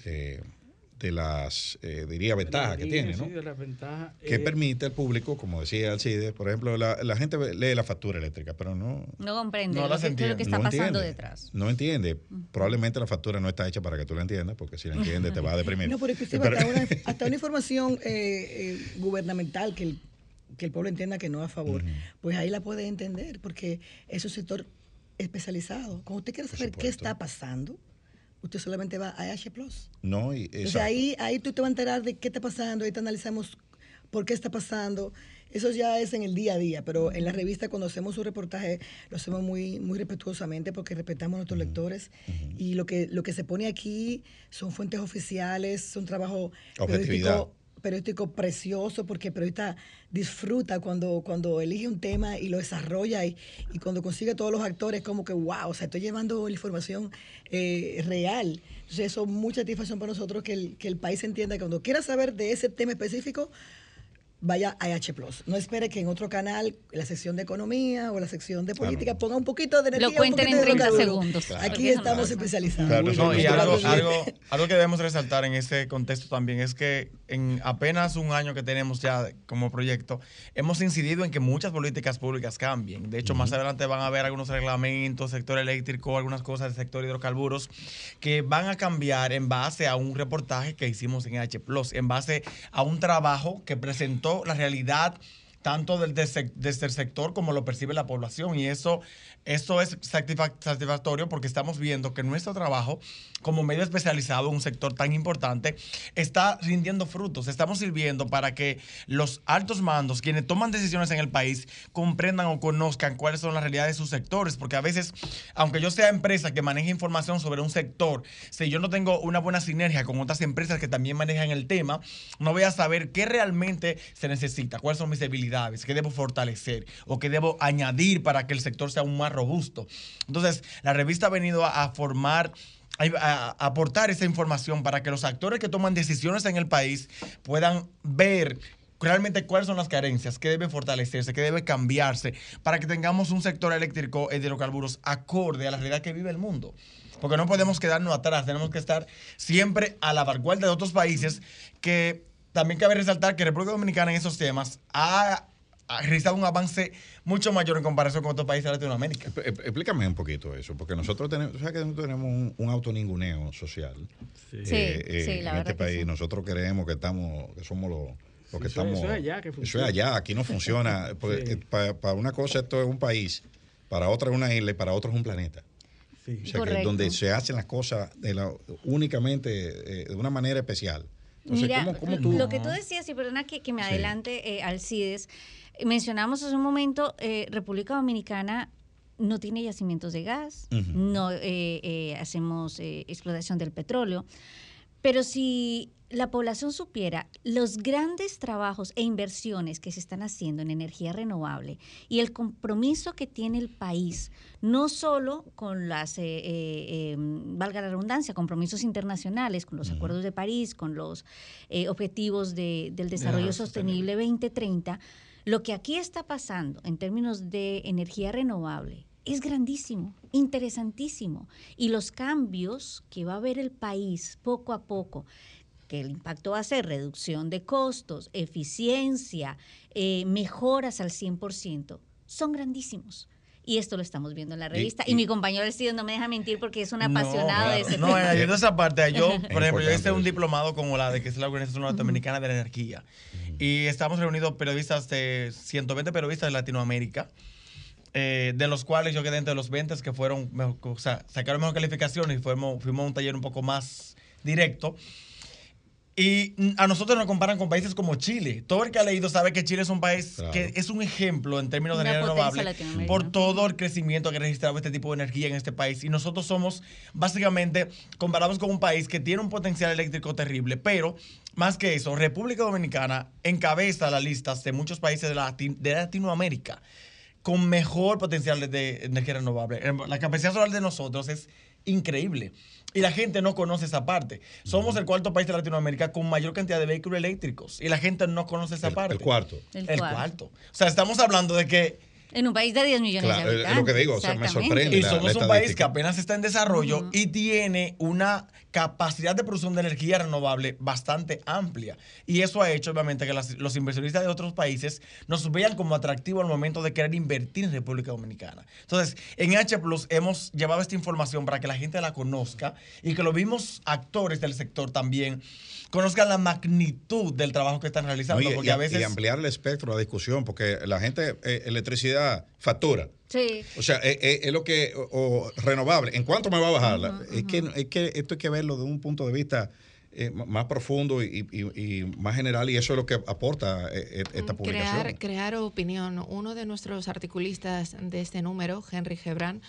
de las, eh, diría, ventajas que tiene, ¿no? que eh, permite al público, como decía Alcides, por ejemplo, la, la, gente lee la factura eléctrica, pero no... No comprende lo, que, está pasando detrás. No entiende. Probablemente la factura no está hecha para que tú la entiendas, porque si la entiendes te va a deprimir. No, pero es que hasta, una, hasta, una, información eh, gubernamental que el, que el pueblo entienda que no a favor, pues ahí la puede entender, porque ese sector especializado. Cuando usted quiere saber qué está pasando, usted solamente va a H Plus. No, y Entonces ahí, ahí tú te vas a enterar de qué está pasando, ahí te analizamos por qué está pasando. Eso ya es en el día a día, pero en la revista cuando hacemos un reportaje lo hacemos muy, muy respetuosamente porque respetamos a nuestros lectores. Y lo que, lo que se pone aquí son fuentes oficiales, son trabajo periodístico, periodístico precioso porque el periodista disfruta cuando, cuando elige un tema y lo desarrolla y, y cuando consigue todos los actores como que wow, o sea, estoy llevando la información eh, real. Entonces eso es mucha satisfacción para nosotros que el, que el país entienda que cuando quiera saber de ese tema específico, vaya a H Plus. No espere que en otro canal, la sección de economía o la sección de política, ponga un poquito de energía. Lo cuenten en 30 segundos. Claro. Aquí estamos especializados. Claro, no, y algo, algo, algo, que debemos resaltar en este contexto también es que en apenas un año que tenemos ya como proyecto, hemos incidido en que muchas políticas públicas cambien. De hecho, uh -huh. más adelante van a haber algunos reglamentos, sector eléctrico, algunas cosas del sector hidrocarburos, que van a cambiar en base a un reportaje que hicimos en H Plus, en base a un trabajo que presentó la realidad tanto desde el sector como lo percibe la población. Y eso, eso es satisfactorio porque estamos viendo que nuestro trabajo como medio especializado en un sector tan importante está rindiendo frutos. Estamos sirviendo para que los altos mandos, quienes toman decisiones en el país, comprendan o conozcan cuáles son las realidades de sus sectores. Porque a veces, aunque yo sea empresa que maneje información sobre un sector, si yo no tengo una buena sinergia con otras empresas que también manejan el tema, no voy a saber qué realmente se necesita, cuáles son mis debilidades, qué debo fortalecer o qué debo añadir para que el sector sea aún más robusto. Entonces, la revista ha venido a, formar a, aportar esa información para que los actores que toman decisiones en el país puedan ver realmente cuáles son las carencias, qué debe fortalecerse, qué debe cambiarse, para que tengamos un sector eléctrico de hidrocarburos acorde a la realidad que vive el mundo. Porque no podemos quedarnos atrás, tenemos que estar siempre a la vanguardia de otros países que también cabe resaltar que República Dominicana en esos temas ha ha realizado un avance mucho mayor en comparación con otros países de Latinoamérica. Explícame un poquito eso, porque nosotros tenemos, sabes que nosotros tenemos un, un autoninguneo social Sí, eh, sí, eh, sí, en la este verdad que país. sí. Nosotros creemos que estamos, que somos los, los que Eso- estamos. eso es allá que Eso funciona. es allá, aquí no funciona. porque, eh, para, una cosa esto es un país, para otra es una isla y para otra es un planeta. O sea, que Correcto. donde se hacen las cosas de la, únicamente eh, de una manera especial. Entonces, Mira, ¿cómo, cómo tú? lo que tú decías, y perdona que, que me Sí. adelante, eh, Alcides, mencionamos hace un momento, eh, República Dominicana no tiene yacimientos de gas, no eh, eh, hacemos eh, explotación del petróleo, pero si la población supiera los grandes trabajos e inversiones que se están haciendo en energía renovable y el compromiso que tiene el país, no solo con las, eh, eh, eh, valga la redundancia, compromisos internacionales, con los acuerdos de París, con los eh, objetivos de- del desarrollo sostenible 2030, lo que aquí está pasando en términos de energía renovable es grandísimo, interesantísimo. Y los cambios que va a ver el país poco a poco, que el impacto va a ser reducción de costos, eficiencia, eh, mejoras al 100%, son grandísimos. Y esto lo estamos viendo en la revista. Y, y- mi compañero Aristides no me deja mentir porque es un apasionado no, de ese No, tema. añadiendo esa parte, yo, por ejemplo, yo hice un diplomado con OLADE, que es la Organización Norteamericana de la Energía. Y estamos reunidos periodistas de 120 periodistas de Latinoamérica. eh, de los cuales yo quedé entre los 20 que fueron, mejor- o sea, sacaron mejor calificación y fuimos, fuimos a un taller un poco más directo. Y a nosotros nos comparan con países como Chile. Todo el que ha leído sabe que Chile es un país Claro. que es un ejemplo en términos de Una energía renovable por todo el crecimiento que ha registrado este tipo de energía en este país. Y nosotros somos, básicamente, comparados con un país que tiene un potencial eléctrico terrible, pero más que eso, República Dominicana encabeza las listas de muchos países de, de Latinoamérica con mejor potencial de, de energía renovable. Eh, La capacidad solar de nosotros es increíble. Y la gente no conoce esa parte. Somos el cuarto país de Latinoamérica con mayor cantidad de vehículos eléctricos. Y la gente no conoce esa parte. el cuarto. El El, cuarto. cuarto. O sea, estamos hablando de que En un país de 10 millones Claro, de es habitantes. lo que digo, o sea, me sorprende. y la- somos la un país que apenas está en desarrollo y tiene una capacidad de producción de energía renovable bastante amplia. Y eso ha hecho, obviamente, que las- los inversionistas de otros países nos vean como atractivo al momento de querer invertir en República Dominicana. Entonces, en H Plus hemos llevado esta información para que la gente la conozca y que los mismos actores del sector también conozcan la magnitud del trabajo que están realizando. No, y, porque y- a veces. y ampliar el espectro de la discusión, porque la gente, eh, electricidad factura. Sí. O sea, es, lo que, o, renovable. ¿En cuánto me va a bajar? es, que, es que esto hay que verlo de un punto de vista eh, más profundo y, más general y eso es lo que aporta eh, eh, esta publicación. Crear, crear opinión. Uno de nuestros articulistas de este número, Henry Gebran,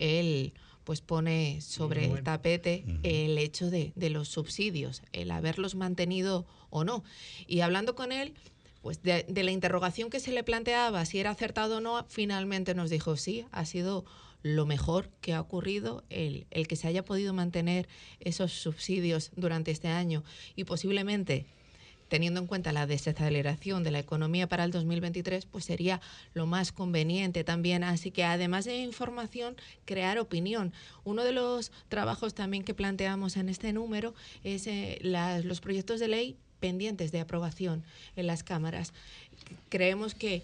él pues pone sobre el tapete el hecho de, los subsidios, el haberlos mantenido o no. Y hablando con él, pues de, la interrogación que se le planteaba, si era acertado o no, finalmente nos dijo sí, ha sido lo mejor que ha ocurrido el, el que se haya podido mantener esos subsidios durante este año y posiblemente teniendo en cuenta la desaceleración de la economía para el 2023, pues sería lo más conveniente también. Así que además de información, crear opinión. Uno de los trabajos también que planteamos en este número es eh, los proyectos de ley pendientes de aprobación en las cámaras. Creemos que,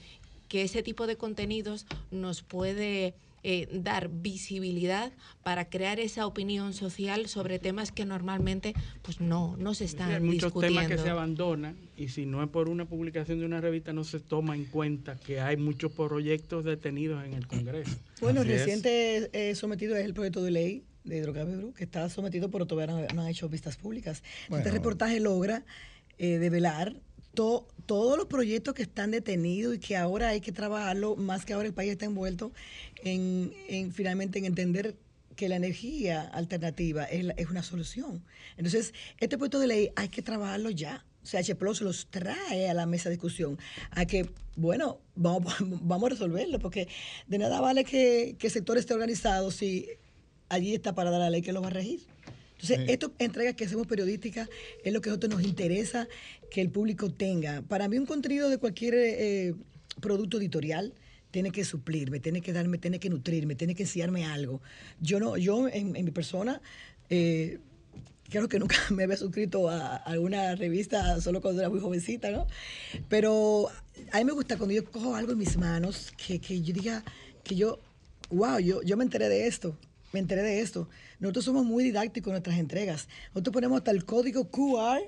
que ese tipo de contenidos nos puede eh, dar visibilidad para crear esa opinión social sobre temas que normalmente pues no, no se están hay muchos temas que se abandonan y si no es por una publicación de una revista no se toma en cuenta que hay muchos proyectos detenidos en el Congreso. Bueno, reciente eh, sometido es el proyecto de ley de hidrocarburos que está sometido pero todavía no, ha hecho vistas públicas. este reportaje logra eh, develar todos los proyectos que están detenidos y que ahora hay que trabajarlo, más que ahora el país está envuelto en, finalmente en entender que la energía alternativa es, es, una solución. Entonces, este proyecto de ley hay que trabajarlo ya. O sea, H Plus los trae a la mesa de discusión a que, bueno, vamos, vamos a resolverlo, porque de nada vale que, que el sector esté organizado si allí está para dar la ley que lo va a regir. Entonces, esto entregas que hacemos periodística es lo que a nosotros nos interesa que el público tenga. Para mí un contenido de cualquier eh, producto editorial tiene que suplirme, tiene que darme, tiene que nutrirme, tiene que enseñarme algo. Yo no, yo en, mi persona eh, creo que nunca me había suscrito a alguna revista solo cuando era muy jovencita, ¿no? Pero a mí me gusta cuando yo cojo algo en mis manos, que, que yo diga, que yo, wow, yo, yo me enteré de esto me enteré de esto. Nosotros somos muy didácticos en nuestras entregas. Nosotros ponemos hasta el código QR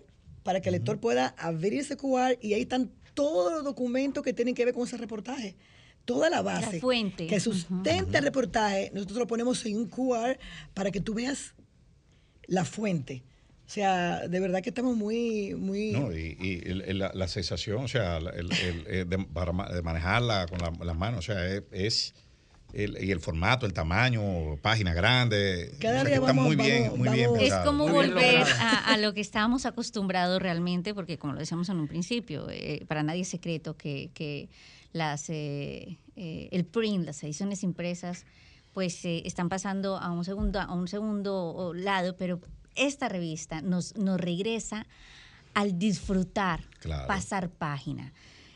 para que el lector pueda abrir ese QR y ahí están todos los documentos que tienen que ver con ese reportaje. Toda la base que sustenta el reportaje, nosotros lo ponemos en un QR para que tú veas la fuente. O sea, de verdad que estamos muy... muy... No, y, la, sensación, o sea, el, de, para manejarla con las manos, o sea, es y el formato, el tamaño, página grande. Cada día está muy bien, muy bien Es como volver a, lo que estábamos acostumbrados realmente, porque como lo decíamos en un principio, eh, para nadie es secreto que, que las, eh, eh, el print, las ediciones impresas, pues están pasando a un segundo, a un segundo lado, pero esta revista nos, nos regresa al disfrutar, pasar página,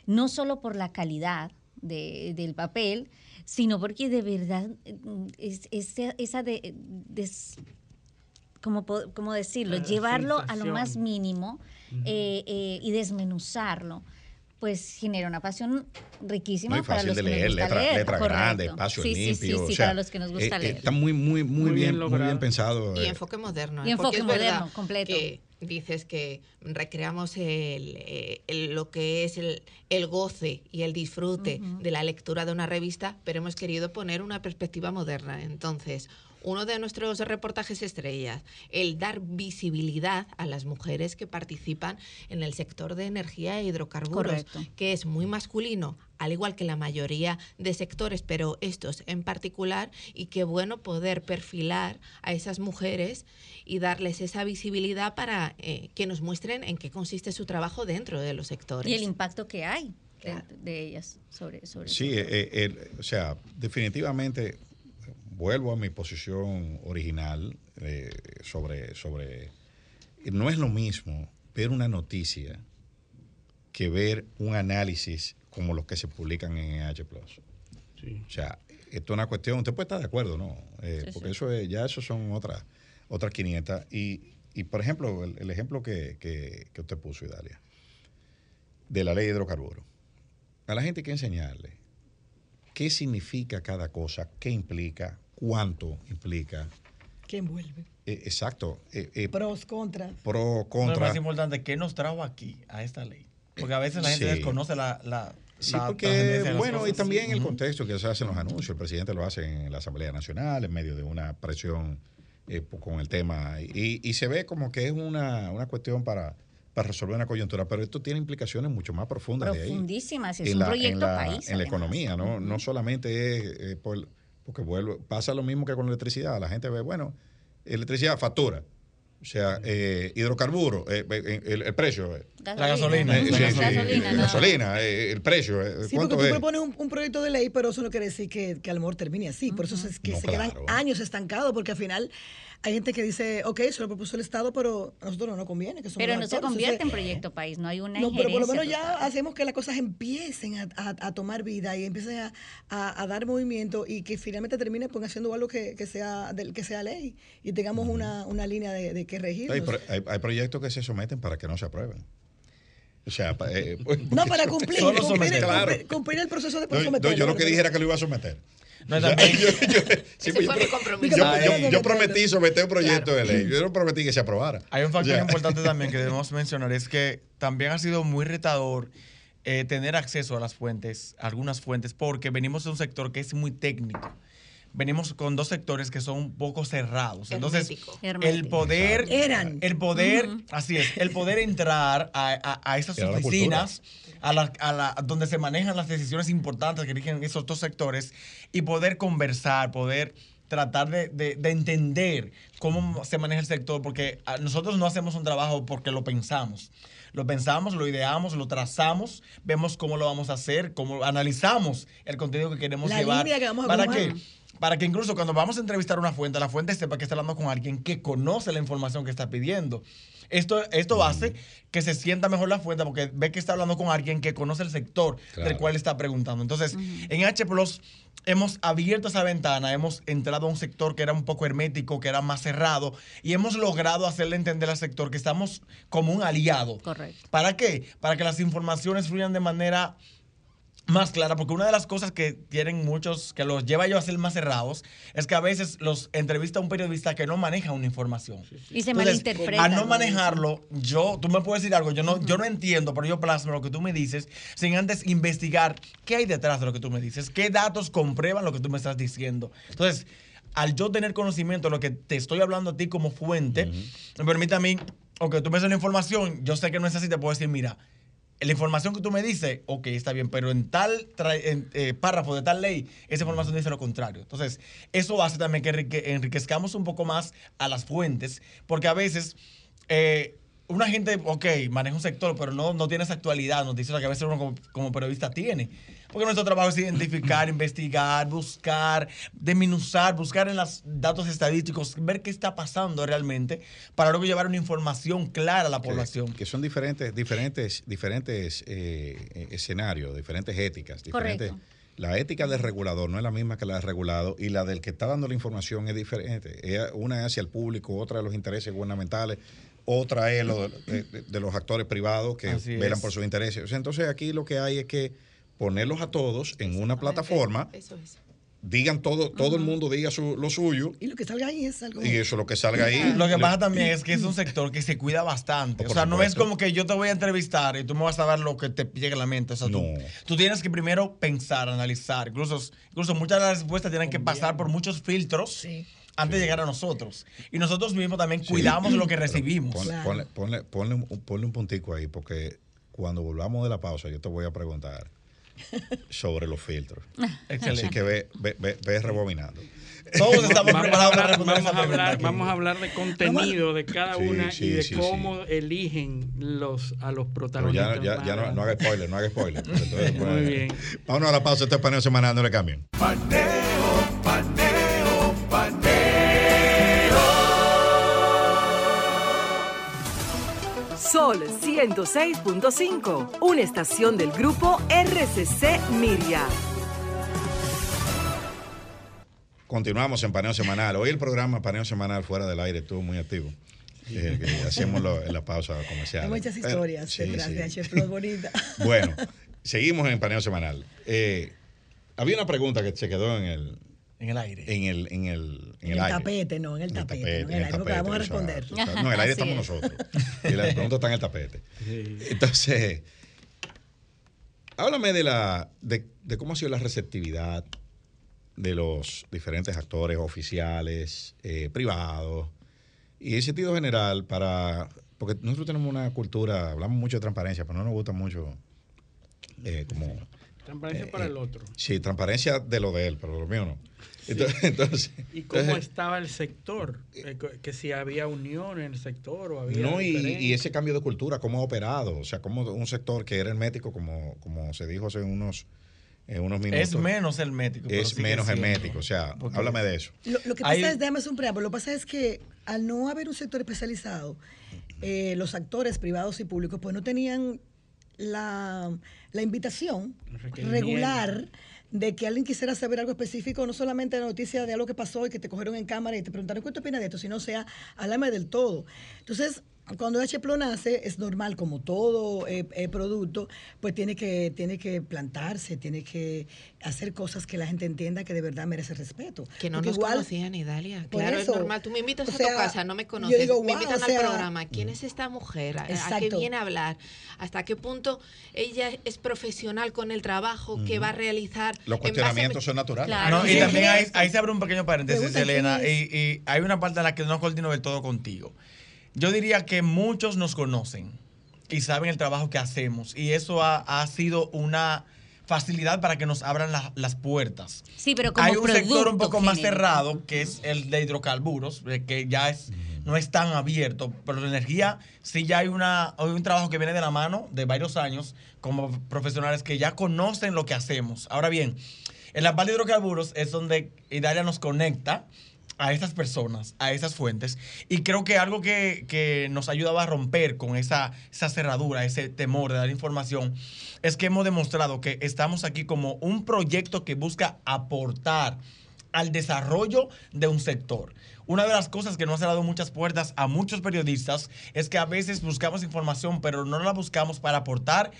no solo por la calidad de, del papel, sino porque de verdad mm, es, esa de, como, como decirlo, llevarlo a lo más mínimo eh, eh, y desmenuzarlo pues genera una pasión riquísima para los que leer, nos gusta letra, leer. Letra grande, espacio sí, limpio. Sí, sí, para los que nos gusta eh, leer. Está muy, muy, muy, bien, muy bien pensado. Y enfoque moderno. Y enfoque moderno, completo dices que recreamos el, lo que es el, el, goce y el disfrute de la lectura de una revista, pero hemos querido poner una perspectiva moderna. Entonces, uno de nuestros reportajes estrellas, el dar visibilidad a las mujeres que participan en el sector de energía e hidrocarburos, que es muy masculino, al igual que la mayoría de sectores, pero estos en particular, y qué bueno poder perfilar a esas mujeres y darles esa visibilidad para eh, que nos muestren en qué consiste su trabajo dentro de los sectores. Y el impacto que hay de, ellas sobre, sobre Sí, eh, o sea, definitivamente vuelvo a mi posición original eh, sobre, sobre... No es lo mismo ver una noticia que ver un análisis como los que se publican en H+. O sea, esto es una cuestión, usted puede estar de acuerdo, ¿no? Eh, porque eso es, ya eso son otras otras 500. Y, y por ejemplo, el, ejemplo que, que, que, usted puso, Idalia, de la ley de hidrocarburos. A la gente hay que enseñarle qué significa cada cosa, qué implica, cuánto implica. ¿Qué envuelve? Eh, exacto. Eh, eh, Pros, contras. Pro, contra. Lo más importante, ¿qué nos trajo aquí a esta ley? Porque a veces la gente desconoce la, Sí, porque, bueno, y también el contexto que se hacen los anuncios. El presidente lo hace en la Asamblea Nacional, en medio de una presión eh, con el tema. Y, y, se ve como que es una, una cuestión para, para resolver una coyuntura, pero esto tiene implicaciones mucho más profundas de ahí. Profundísimas, es un proyecto país. En la economía, ¿no? No solamente es eh, por, porque vuelve, pasa lo mismo que con la electricidad. La gente ve, bueno, electricidad factura. O sea, eh, hidrocarburos, eh, eh, el, precio. la gasolina. la gasolina, gasolina el precio. Sí, porque tú propones un, proyecto de ley, pero eso no quiere decir que, que a lo mejor termine así. Por eso es que se quedan años estancados, porque al final hay gente que dice, ok, eso lo propuso el Estado, pero a nosotros no nos conviene. Que pero no se convierte en proyecto país, no hay una No, pero por lo menos ya hacemos que las cosas empiecen a, a, tomar vida y empiecen a, a, dar movimiento y que finalmente termine pues, haciendo algo que, que sea, del, que sea ley y tengamos una, una, línea de, de que regir. Hay, hay, proyectos que se someten para que no se aprueben. O sea, eh, no, para cumplir, cumplir, cumplir, el proceso de no, yo lo que dije era que lo iba a someter. No, yo, prometí someter un proyecto de ley. Yo no prometí que se aprobara. Hay un factor importante también que debemos mencionar, es que también ha sido muy retador eh, tener acceso a las fuentes, algunas fuentes, porque venimos de un sector que es muy técnico venimos con dos sectores que son un poco cerrados. Entonces, el poder, Eran. el poder, así es, el poder entrar a, a, esas oficinas, a la, a la, donde se manejan las decisiones importantes que rigen esos dos sectores y poder conversar, poder tratar de, de, entender cómo se maneja el sector, porque nosotros no hacemos un trabajo porque lo pensamos. Lo pensamos, lo ideamos, lo trazamos, vemos cómo lo vamos a hacer, cómo analizamos el contenido que queremos llevar. ¿Para qué? Para que incluso cuando vamos a entrevistar a una fuente, la fuente sepa que está hablando con alguien que conoce la información que está pidiendo. Esto, esto hace que se sienta mejor la fuente porque ve que está hablando con alguien que conoce el sector del cual está preguntando. Entonces, en H Plus hemos abierto esa ventana, hemos entrado a un sector que era un poco hermético, que era más cerrado, y hemos logrado hacerle entender al sector que estamos como un aliado. Correcto. ¿Para qué? Para que las informaciones fluyan de manera más clara, porque una de las cosas que tienen muchos, que los lleva yo a ser más cerrados, es que a veces los entrevista un periodista que no maneja una información. Y se malinterpreta. Al no manejarlo, yo, tú me puedes decir algo, yo no, yo no entiendo, pero yo plasmo lo que tú me dices, sin antes investigar qué hay detrás de lo que tú me dices, qué datos comprueban lo que tú me estás diciendo. Entonces, al yo tener conocimiento de lo que te estoy hablando a ti como fuente, me permite a mí, aunque tú me des una información, yo sé que no es así, te puedo decir, mira, la información que tú me dices, ok, está bien, pero en tal eh, párrafo de tal ley, esa información dice lo contrario. Entonces, eso hace también que enriquezcamos un poco más a las fuentes, porque a veces eh, una gente, ok, maneja un sector, pero no, no tiene esa actualidad, noticias que a veces uno como periodista tiene. Porque nuestro trabajo es identificar, investigar, buscar, deminuzar, buscar en los datos estadísticos, ver qué está pasando realmente, para luego llevar una información clara a la población. Que son diferentes, diferentes, diferentes eh, escenarios, diferentes éticas, diferentes. La ética del regulador no es la misma que la del regulado y la del que está dando la información es diferente. Una es hacia el público, otra de los intereses gubernamentales, otra es lo de, los actores privados que velan por sus intereses. entonces aquí lo que hay es que ponerlos a todos en una plataforma. Digan todo, todo el mundo diga lo suyo. Y lo que salga ahí es algo. Y eso lo que salga ahí. Lo que pasa también es que es un sector que se cuida bastante. o sea, no es como que yo te voy a entrevistar y tú me vas a dar lo que te llegue a la mente. O sea, tú, tienes que primero pensar, analizar. Incluso, incluso muchas de las respuestas tienen que pasar por muchos filtros. Antes de llegar a nosotros. Y nosotros mismos también cuidamos lo que recibimos. Ponle, ponle, un, ponle, un, puntico ahí, porque cuando volvamos de la pausa, yo te voy a preguntar sobre los filtros. Así que ve, ve, ve, rebobinando. Todos estamos preparados para vamos a hablar, vamos a hablar de contenido de cada una y de cómo eligen los a los protagonistas. ya, ya, ya no, no, haga spoiler, no haga spoiler. Entonces, Muy bien. Vámonos a la pausa, este es paneo semanal, no le cambien. Paneo, paneo, Sol 106.5, una estación del grupo RCC Miria. Continuamos en Paneo Semanal. Hoy el programa Paneo Semanal fuera del aire estuvo muy activo. Eh, hacemos en la pausa comercial. Hay muchas historias gracias, Chef bonita. Bueno, seguimos en Paneo Semanal. Eh, había una pregunta que se quedó en el, en el aire. En el, en el, en el, tapete, no, en el tapete. en el, aire, vamos a responder. no, en el aire estamos nosotros. Y la pregunta está en el tapete. Entonces, háblame de, la, de, de cómo ha sido la receptividad de los diferentes actores oficiales, eh, privados, y en sentido general, para porque nosotros tenemos una cultura, hablamos mucho de transparencia, pero no nos gusta mucho eh, como... Transparencia eh, para eh, el otro. Sí, transparencia de lo de él, pero lo mío no. Entonces, entonces- ¿Y cómo entonces, estaba el sector? Eh, que si había unión en el sector o había... No, y, y ese cambio de cultura, cómo ha operado, o sea, como un sector que era hermético, como, como se dijo hace unos, eh, unos minutos. Es menos hermético. Es menos hermético, o sea, Porque- háblame de eso. Lo, lo que Hay- pasa es, déjame hacer un preámbulo, lo que pasa es que al no haber un sector especializado, eh, los actores privados y públicos pues no tenían la, la invitación regular de que alguien quisiera saber algo específico, no solamente la noticia de algo que pasó y que te cogieron en cámara y te preguntaron qué opinas de esto, sino sea, háblame del todo. Entonces, cuando HPLO nace, es normal, como todo eh, eh, producto, pues tiene que, tiene que plantarse, tiene que hacer cosas que la gente entienda que de verdad merece respeto. Que no Porque nos igual- conocían, Idalia. Claro, eso. es normal. Tú me invitas O a sea, tu casa, no me yo conoces. digo, me invitan o al programa. ¿Quién es esta mujer? ¿A- ¿A qué viene a hablar? ¿Hasta qué punto ella es profesional con el trabajo que va a realizar? Los en base a- cuestionamientos son naturales. Claro. No, y también ahí, ahí se abre un pequeño paréntesis, Elena, y, ¿quién y hay una parte en la que no coordino del todo contigo. Yo diría que muchos nos conocen y saben el trabajo que hacemos, y eso ha, ha sido una facilidad para que nos abran la- las puertas. Sí, pero como Hay un sector un poco más cerrado, que es el de hidrocarburos, eh, que ya es, no es tan abierto, pero la energía sí ya hay, una, hay un trabajo que viene de la mano de varios años como profesionales que ya conocen lo que hacemos. Ahora bien, en la parte de hidrocarburos es donde Idalia nos conecta a esas personas, a esas fuentes. Y creo que algo que, que nos ayudaba a romper con esa, esa cerradura, ese temor de dar información, es que hemos demostrado que estamos aquí como un proyecto que busca aportar al desarrollo de un sector. Una de las cosas que nos ha cerrado muchas puertas a muchos periodistas es que a veces buscamos información, pero no la buscamos para aportar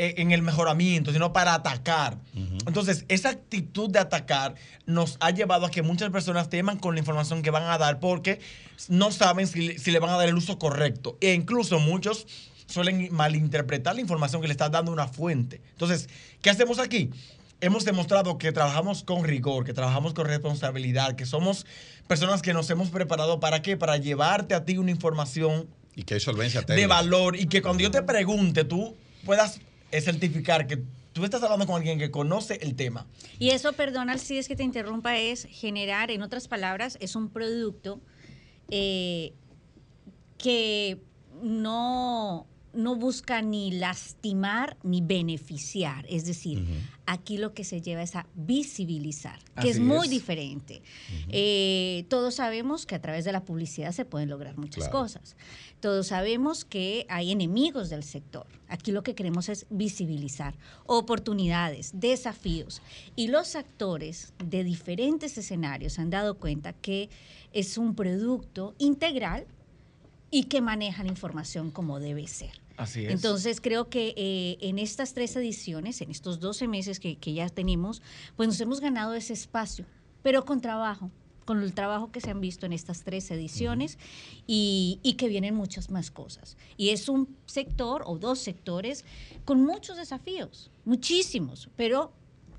en el mejoramiento, sino para atacar. Entonces, esa actitud de atacar nos ha llevado a que muchas personas teman con la información que van a dar porque no saben si, si le van a dar el uso correcto. E incluso muchos suelen malinterpretar la información que le está dando una fuente. Entonces, ¿qué hacemos aquí? Hemos demostrado que trabajamos con rigor, que trabajamos con responsabilidad, que somos personas que nos hemos preparado para qué? Para llevarte a ti una información Y que hay solvencia de técnica. valor y que cuando yo te pregunte tú puedas eh, certificar que tú estás hablando con alguien que conoce el tema. Y eso, perdona si es que te interrumpa, es generar, en otras palabras, es un producto eh, que no, no busca ni lastimar ni beneficiar. Es decir, aquí lo que se lleva es a visibilizar, que es muy es. diferente. Eh, todos sabemos que a través de la publicidad se pueden lograr muchas Claro. cosas. Todos sabemos que hay enemigos del sector. Aquí lo que queremos es visibilizar oportunidades, desafíos. Y los actores de diferentes escenarios han dado cuenta que es un producto integral y que maneja la información como debe ser. Así es. Entonces creo que eh, en estas tres ediciones, en estos 12 meses que, que ya tenemos, pues nos hemos ganado ese espacio, pero con trabajo, con el trabajo que se han visto en estas tres ediciones y, y que vienen muchas más cosas. Y es un sector o dos sectores con muchos desafíos, muchísimos, pero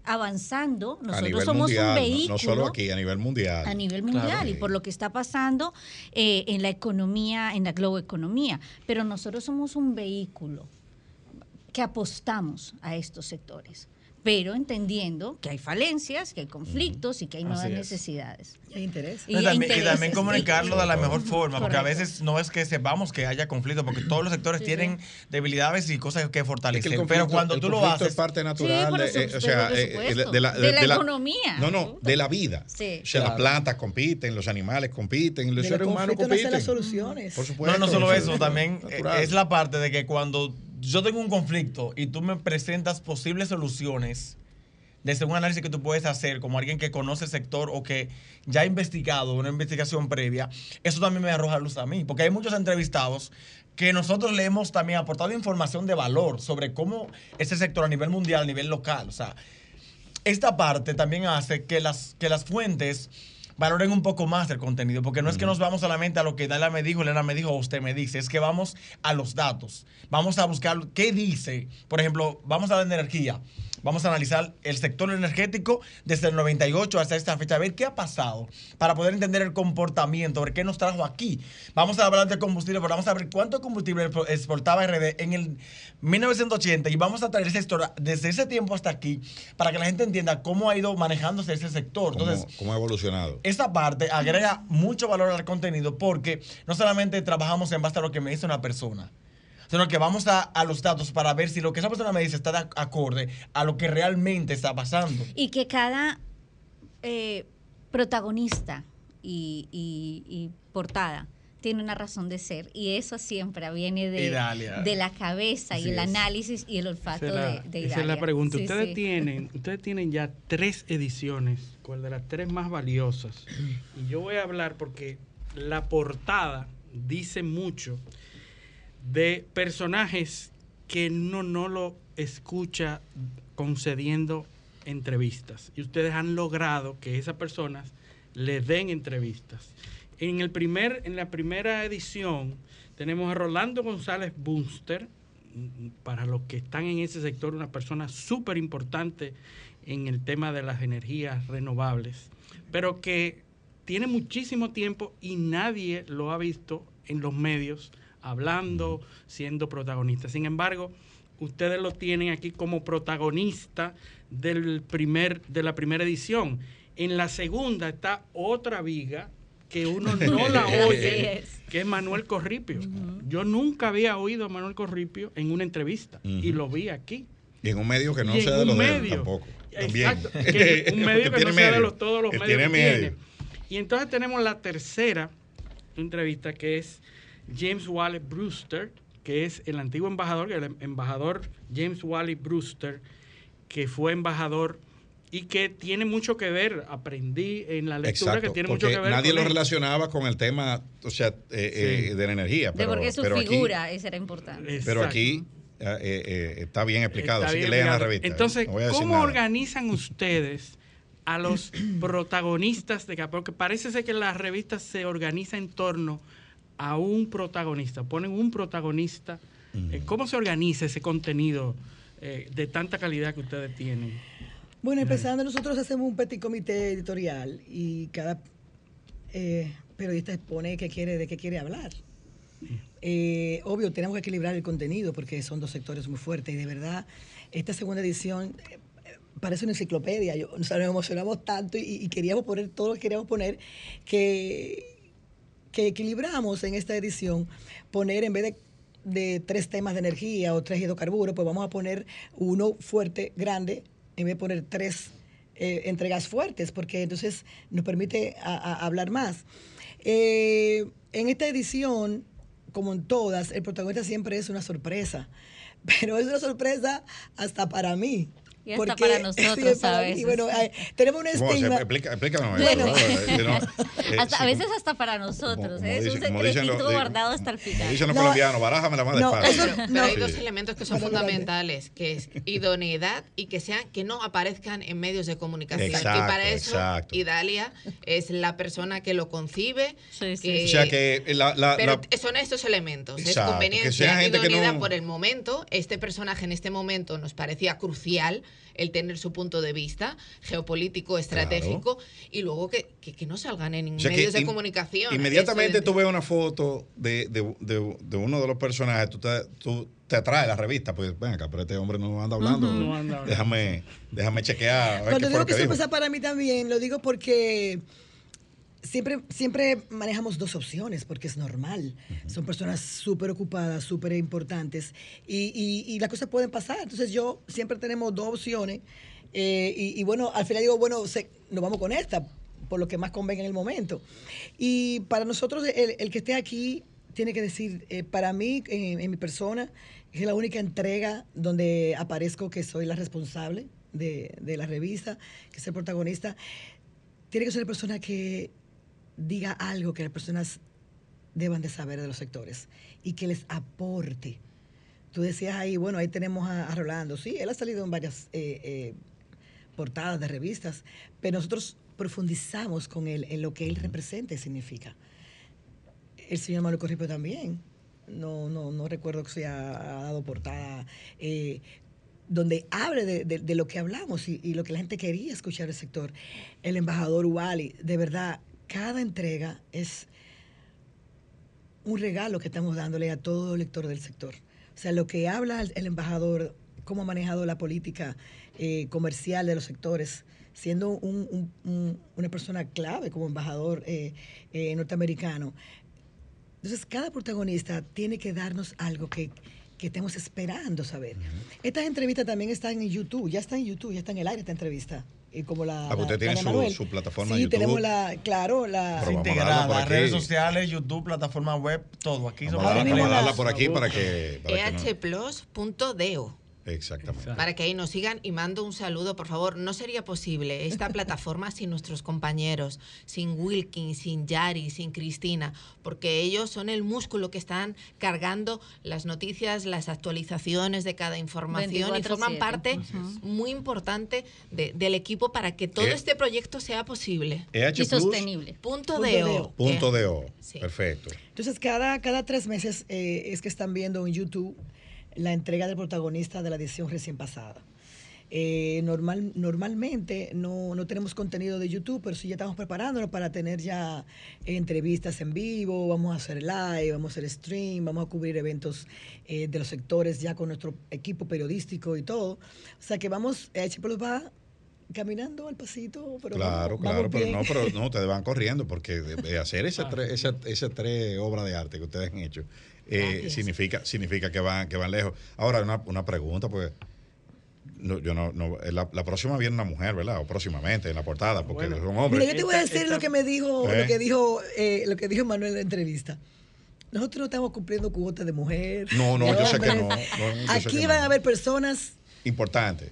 avanzando, nosotros somos mundial, un vehículo no solo aquí, a nivel mundial. a nivel mundial y por lo que está pasando eh, en la economía, en la globoeconomía. Pero nosotros somos un vehículo que apostamos a estos sectores, pero entendiendo que hay falencias, que hay conflictos y que hay nuevas necesidades. Y hay interés. Y también, y intereses, también comunicarlo de la mejor forma, porque a veces no es que sepamos que haya conflicto, porque todos los sectores Sí, tienen debilidades y cosas que Es que el fortalecer. pero cuando tú lo conflicto haces, es parte natural, de, eh, o sea, por eh, supuesto. de la, De la economía. No, no, de la vida. Sí. O sea, las plantas compiten, los animales compiten, los seres humanos compiten. las soluciones. Por supuesto. no, no solo eso eso, es también eh, natural. es la parte de que cuando yo tengo un conflicto y tú me presentas posibles soluciones, desde un análisis que tú puedes hacer como alguien que conoce el sector o que ya ha investigado una investigación previa, eso también me arroja luz a mí, porque hay muchos entrevistados que nosotros le hemos también aportado información de valor sobre cómo ese sector a nivel mundial, a nivel local, o sea, esta parte también hace que las, que las fuentes valoren un poco más el contenido, porque no es que nos vamos solamente a lo que Dala me dijo, Elena me dijo o usted me dice, es que vamos a los datos. Vamos a buscar qué dice. Por ejemplo, vamos a la energía. Vamos a analizar el sector energético desde el 98 hasta esta fecha, a ver qué ha pasado para poder entender el comportamiento, ver qué nos trajo aquí. Vamos a hablar de combustible, pero vamos a ver cuánto combustible exportaba RD en el 1980 y vamos a traer esa historia desde ese tiempo hasta aquí para que la gente entienda cómo ha ido manejándose ese sector. Entonces, ¿Cómo, cómo ha evolucionado? esta parte agrega mucho valor al contenido porque no solamente trabajamos en base a lo que me dice una persona, sino que vamos a, a, los datos para ver si lo que esa persona me dice está de acorde a lo que realmente está pasando. Y que cada eh, protagonista y, y, y, portada tiene una razón de ser y eso siempre viene de, de la cabeza y el análisis y el olfato la, de, de Esa es la pregunta. Sí, ustedes, sí. Tienen, ustedes tienen ya tres ediciones, cuál de las tres más valiosas. Y yo voy a hablar porque la portada dice mucho de personajes que uno no lo escucha concediendo entrevistas. Y ustedes han logrado que esas personas le den entrevistas. En, el primer, en la primera edición tenemos a Rolando González Bunster, para los que están en ese sector, una persona súper importante en el tema de las energías renovables, pero que tiene muchísimo tiempo y nadie lo ha visto en los medios hablando, siendo protagonista. Sin embargo, ustedes lo tienen aquí como protagonista del primer, de la primera edición. En la segunda está otra viga que uno no la oye, es. que es Manuel Corripio. Uh -huh. Yo nunca había oído a Manuel Corripio en una entrevista uh -huh. y lo vi aquí. Y en un medio que no sea de los medio, de él tampoco. Exacto, que un medio que, que no sea de los, todos los medios tiene que medio. tiene. Y entonces tenemos la tercera entrevista que es James Wallace Brewster, que es el antiguo embajador, el embajador James Wallace Brewster, que fue embajador y que tiene mucho que ver, aprendí en la lectura Exacto, que tiene mucho que ver. Nadie con lo él. relacionaba con el tema, o sea, eh, sí. eh, de la energía. Pero, de porque su pero figura, aquí, esa era importante. Exacto. Pero aquí eh, está bien explicado, está así bien que lean la revista. Entonces, no ¿cómo nada. organizan ustedes a los protagonistas de Porque parece ser que la revista se organiza en torno a un protagonista, ponen un protagonista. Uh -huh. ¿Cómo se organiza ese contenido eh, de tanta calidad que ustedes tienen? Bueno, empezando, nosotros hacemos un petit comité editorial y cada eh, periodista expone qué quiere, de qué quiere hablar. Eh, obvio, tenemos que equilibrar el contenido porque son dos sectores muy fuertes y de verdad, esta segunda edición eh, parece una enciclopedia. Yo, o sea, nos emocionamos tanto y, y, queríamos poner todo lo que queríamos poner que, que equilibramos en esta edición, poner en vez de tres temas de energía o tres hidrocarburos, pues vamos a poner uno fuerte, grande, en vez de poner tres eh, entregas fuertes, porque entonces nos permite hablar más. Eh, en esta edición, como en todas, el protagonista siempre es una sorpresa, pero es una sorpresa hasta para mí. Y hasta porque, para nosotros, sí, y bueno, hay, tenemos un estigma. Explica, explícanos bueno. eso. No, eh, hasta, sí, a veces hasta para nosotros. Como, ¿eh? es un secretito lo, guardado hasta el final. Dicen los no, colombianos, barájamela más no, despacio. Pero, pero hay dos elementos que son fundamentales, que es idoneidad y que sean que no aparezcan en medios de comunicación. Exacto, y para eso, exacto. Idalia es la persona que lo concibe. Sí, sí. Que, o sea que la, la, pero la, son estos elementos. Exacto, es conveniencia, idoneidad no... por el momento. Este personaje en este momento nos parecía crucial el tener su punto de vista geopolítico, estratégico, claro. y luego que, que, que, no salgan en o sea medios de comunicación. Inmediatamente tú ves una foto de, de, de, de, uno de los personajes, tú te, tú te atrae la revista, pues ven acá, pero este hombre no anda hablando, uh -huh. no anda déjame, déjame chequear. Cuando digo que, que eso pasa para mí también, lo digo porque siempre, siempre manejamos dos opciones porque es normal. Uh -huh. Son personas súper ocupadas, súper importantes y, y, y, las cosas pueden pasar. Entonces yo siempre tenemos dos opciones eh, y, y, bueno, al final digo, bueno, se, nos vamos con esta por lo que más convenga en el momento. Y para nosotros, el, el que esté aquí tiene que decir, eh, para mí, en, en, mi persona, es la única entrega donde aparezco que soy la responsable de, de la revista, que es el protagonista. Tiene que ser la persona que diga algo que las personas deban de saber de los sectores y que les aporte. Tú decías ahí, bueno, ahí tenemos a, a Rolando. Sí, él ha salido en varias eh, eh, portadas de revistas, pero nosotros profundizamos con él en lo que él representa y significa. El señor Manuel Corripio también. No, no, no recuerdo que se ha dado portada eh, donde hable de, lo que hablamos y, y, lo que la gente quería escuchar del sector. El embajador Wally, de verdad, cada entrega es un regalo que estamos dándole a todo lector del sector. O sea, lo que habla el, embajador, cómo ha manejado la política eh, comercial de los sectores, siendo una persona clave como embajador eh, eh, norteamericano. Entonces, cada protagonista tiene que darnos algo que, estemos esperando saber. Estas entrevistas también están en YouTube, ya está en YouTube, ya está en el aire esta entrevista y como la. Ah, usted tiene su, plataforma sí, YouTube. tenemos la, claro, la. Integrada, redes sociales, YouTube, plataforma web, todo. Aquí vamos, a, vamos a darla por aquí para que. ehplus.deo. Exactamente. Para que ahí nos sigan y mando un saludo, por favor. No sería posible esta plataforma sin nuestros compañeros, sin Wilkin, sin Yari, sin Cristina, porque ellos son el músculo que están cargando las noticias, las actualizaciones de cada información y forman parte muy importante del equipo para que todo eh, este proyecto sea posible y sostenible. Punto, de O. Punto de O. Perfecto. Entonces, cada, cada tres meses eh, es que están viendo en YouTube la entrega del protagonista de la edición recién pasada. Eh, normal, normalmente no, tenemos contenido de YouTube, pero sí ya estamos preparándonos para tener ya entrevistas en vivo, vamos a hacer live, vamos a hacer stream, vamos a cubrir eventos eh, de los sectores ya con nuestro equipo periodístico y todo. O sea que vamos, eh, los va caminando al pasito, pero claro, claro, pero no, pero no, ustedes van corriendo porque de, hacer esa tres, esa tres obras de arte que ustedes han hecho eh, significa, significa que van, que van lejos. Ahora, una, una pregunta, pues. No, yo no, no la, próxima viene una mujer, ¿verdad? O próximamente en la portada, porque son hombres. Mira, yo te voy a decir lo que me dijo, lo ¿Eh? que dijo, eh, lo que dijo Manuel en la entrevista. Nosotros no estamos cumpliendo cuotas de mujer. No, no, yo sé que no. Aquí van a haber personas importantes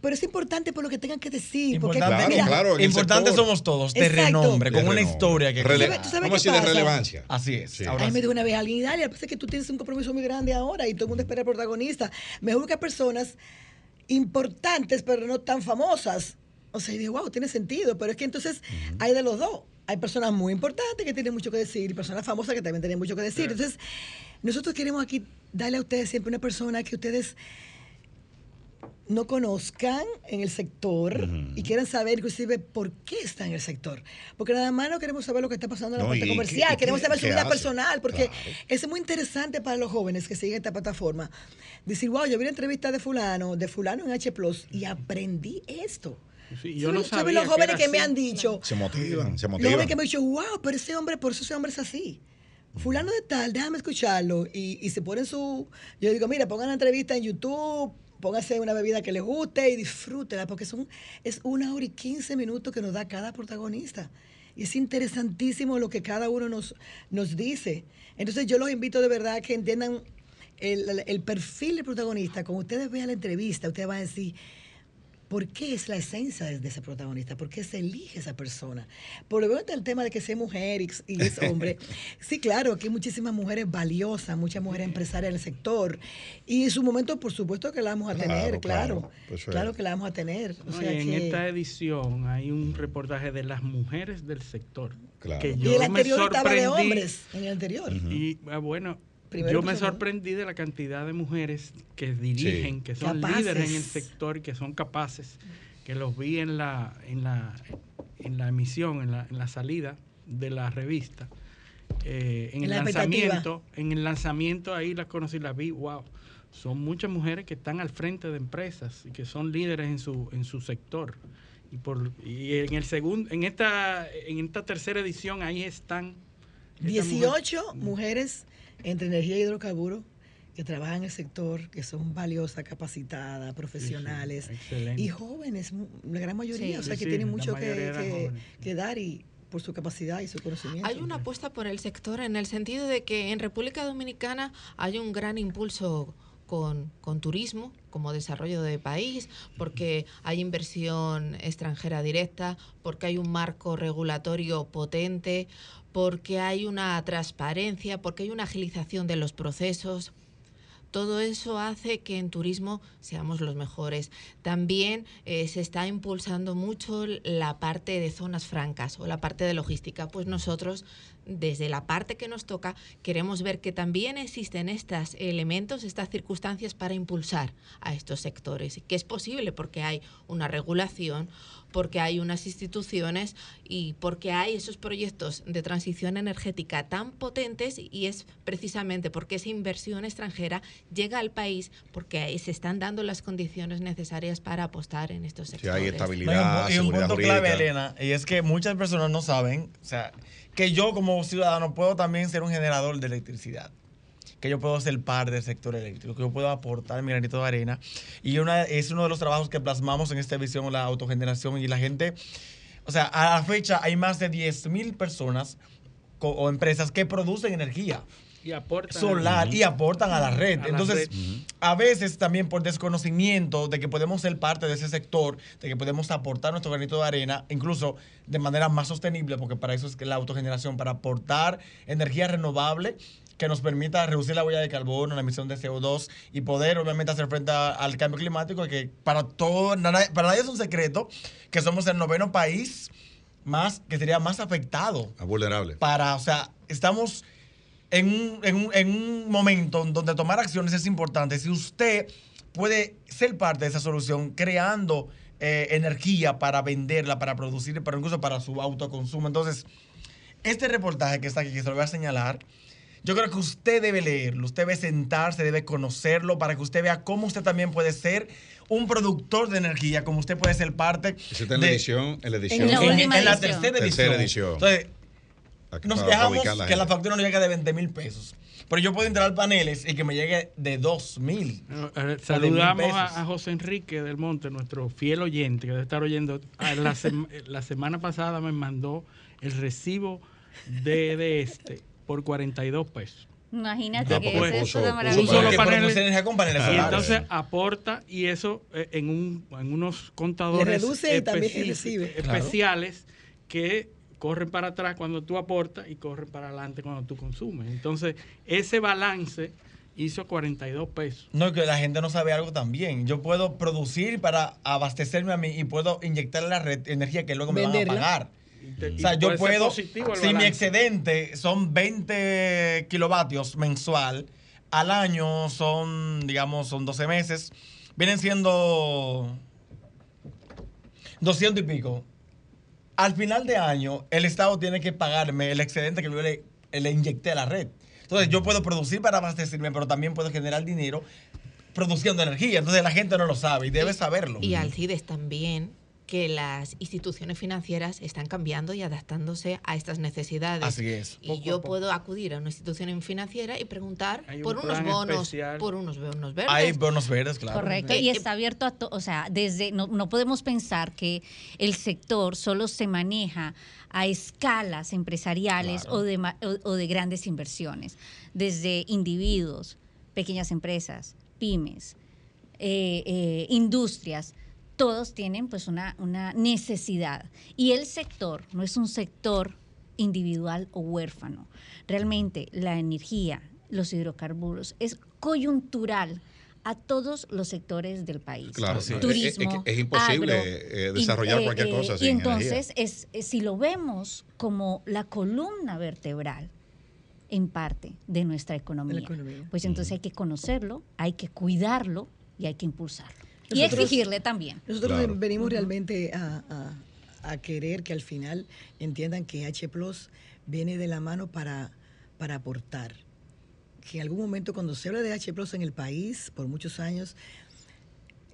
pero es importante por lo que tengan que decir. Importante, porque, claro, importantes somos todos, de renombre, con una historia que... Rele ¿Cómo decir de relevancia? Así es. Sí. Ahora me dijo una vez alguien, Dalia, parece que tú tienes un compromiso muy grande ahora y todo el mundo espera el protagonista. Mejor que personas importantes, pero no tan famosas. O sea, y digo, wow, tiene sentido, pero es que entonces hay de los dos. Hay personas muy importantes que tienen mucho que decir y personas famosas que también tienen mucho que decir. Entonces, nosotros queremos aquí darle a ustedes siempre una persona que ustedes no conozcan en el sector y quieran saber inclusive por qué está en el sector. Porque nada más no queremos saber lo que está pasando en la parte comercial, queremos saber su vida personal, porque es muy interesante para los jóvenes que siguen esta plataforma. Decir, wow, yo vi una entrevista de fulano, de fulano en H Plus y aprendí esto. yo no sabía los jóvenes que, me han dicho. Se motivan, se motivan. Los jóvenes que me han dicho, wow, pero ese hombre, por eso ese hombre es así. Fulano de tal, déjame escucharlo. Y, y se ponen su. Yo digo, mira, pongan la entrevista en YouTube póngase una bebida que le guste y disfrútela, porque son, es una hora y quince minutos que nos da cada protagonista. Y es interesantísimo lo que cada uno nos, nos dice. Entonces yo los invito de verdad a que entiendan el, el perfil del protagonista. Cuando ustedes vean la entrevista, ustedes van a decir, ¿Por qué es la esencia de, ese protagonista? ¿Por qué se elige esa persona? Por lo menos el tema de que sea mujer y, es hombre. sí, claro, aquí hay muchísimas mujeres valiosas, muchas mujeres empresarias del sector. Y en su momento, por supuesto que la vamos a tener, claro. Claro, que la vamos a tener. en esta edición hay un reportaje de las mujeres del sector. Claro. y el anterior estaba de hombres, en el anterior. Y ah, yo me sorprendí de la cantidad de mujeres que dirigen, que son líderes en el sector y que son capaces, que los vi en la, en la, en la emisión, en la, en la salida de la revista. Eh, en, el lanzamiento, en el lanzamiento ahí las conocí, las vi, wow. Son muchas mujeres que están al frente de empresas y que son líderes en su, en su sector. Y, por, y en el segundo, en esta, en esta tercera edición ahí están 18 mujeres entre energía y hidrocarburos que trabajan en el sector, que son valiosas, capacitadas, profesionales. Y jóvenes, la gran mayoría, o sea, que tienen mucho que, que, dar y por su capacidad y su conocimiento. Hay una apuesta por el sector en el sentido de que en República Dominicana hay un gran impulso con, con, turismo como desarrollo de país, porque hay inversión extranjera directa, porque hay un marco regulatorio potente, porque hay una transparencia, porque hay una agilización de los procesos, todo eso hace que en turismo seamos los mejores. También eh, se está impulsando mucho la parte de zonas francas o la parte de logística. Pues nosotros, desde la parte que nos toca, queremos ver que también existen estos elementos, estas circunstancias para impulsar a estos sectores. Que es posible porque hay una regulación, porque hay unas instituciones y porque hay esos proyectos de transición energética tan potentes y es precisamente porque esa inversión extranjera llega al país porque ahí se están dando las condiciones necesarias para apostar en estos sectores. hay estabilidad, y un punto clave, Elena, y es que muchas personas no saben, o sea, que yo como ciudadano puedo también ser un generador de electricidad que yo puedo ser parte del sector eléctrico, que yo puedo aportar mi granito de arena. Y una, es uno de los trabajos que plasmamos en esta visión, la autogeneración. Y la gente, o sea, a la fecha hay más de 10 mil personas o empresas que producen energía. Y aportan solar y aportan a la red. Entonces, a veces también por desconocimiento de que podemos ser parte de ese sector, de que podemos aportar nuestro granito de arena, incluso de manera más sostenible, porque para eso es la autogeneración, para aportar energía renovable que nos permita reducir la huella de carbono, la emisión de CO2 y poder obviamente hacer frente al cambio climático, que para todo, para nadie es un secreto que somos el noveno país más, que sería más afectado. A vulnerable. Para, o sea, estamos en un, en un, en un momento donde tomar acciones es importante. Si usted puede ser parte de esa solución creando eh, energía para venderla, para producir, pero incluso para su autoconsumo. Entonces, este reportaje que está aquí, que se lo voy a señalar, yo creo que usted debe leerlo, usted debe sentarse, debe conocerlo para que usted vea cómo usted también puede ser un productor de energía, como usted puede ser parte. está en la edición, en la edición. En la, tercera edición. Entonces, nos dejamos que la factura no llegue de 20 mil pesos. Pero yo puedo entrar paneles y que me llegue de 2 mil. saludamos a, José Enrique del Monte, nuestro fiel oyente, que debe estar oyendo. Ah, la, la semana pasada me mandó el recibo de, de este por 42 pesos. Imagínate que es eso de maravilloso. paneles, y entonces aporta y eso eh, en, un, en unos contadores especiales que corren para atrás cuando tú aportas y corren para adelante cuando tú consumes. Entonces, ese balance hizo 42 pesos. No, que la gente no sabe algo también. Yo puedo producir para abastecerme a mí y puedo inyectarle la red energía que luego me van a pagar o sea, yo puedo, si mi excedente son 20 kilovatios mensual, al año son, digamos, son 12 meses, vienen siendo 200 y pico. Al final de año, el Estado tiene que pagarme el excedente que yo le, le inyecté a la red. Entonces, yo puedo producir para abastecerme, pero también puedo generar dinero produciendo energía. Entonces, la gente no lo sabe y debe saberlo. Y Alcides también que las instituciones financieras están cambiando y adaptándose a estas necesidades. Así es. Y yo puedo acudir a una institución financiera y preguntar por unos bonos, por unos bonos verdes. Hay bonos verdes, claro. Correcto, y está abierto a todo, o sea, desde no, no podemos pensar que el sector solo se maneja a escalas empresariales o, de, o de grandes inversiones, desde individuos, pequeñas empresas, pymes, eh, eh, industrias todos tienen pues una, una necesidad. Y el sector no es un sector individual o huérfano. Realmente la energía, los hidrocarburos, es coyuntural a todos los sectores del país. Claro, Turismo, es, imposible eh, desarrollar cualquier eh, cosa Y entonces, es, si lo vemos como la columna vertebral, en parte, de nuestra economía, pues entonces hay que conocerlo, hay que cuidarlo y hay que impulsarlo y exigirle también. Nosotros venimos realmente a, querer que al final entiendan que H Plus viene de la mano para, para aportar. Que en algún momento cuando se habla de H Plus en el país, por muchos años,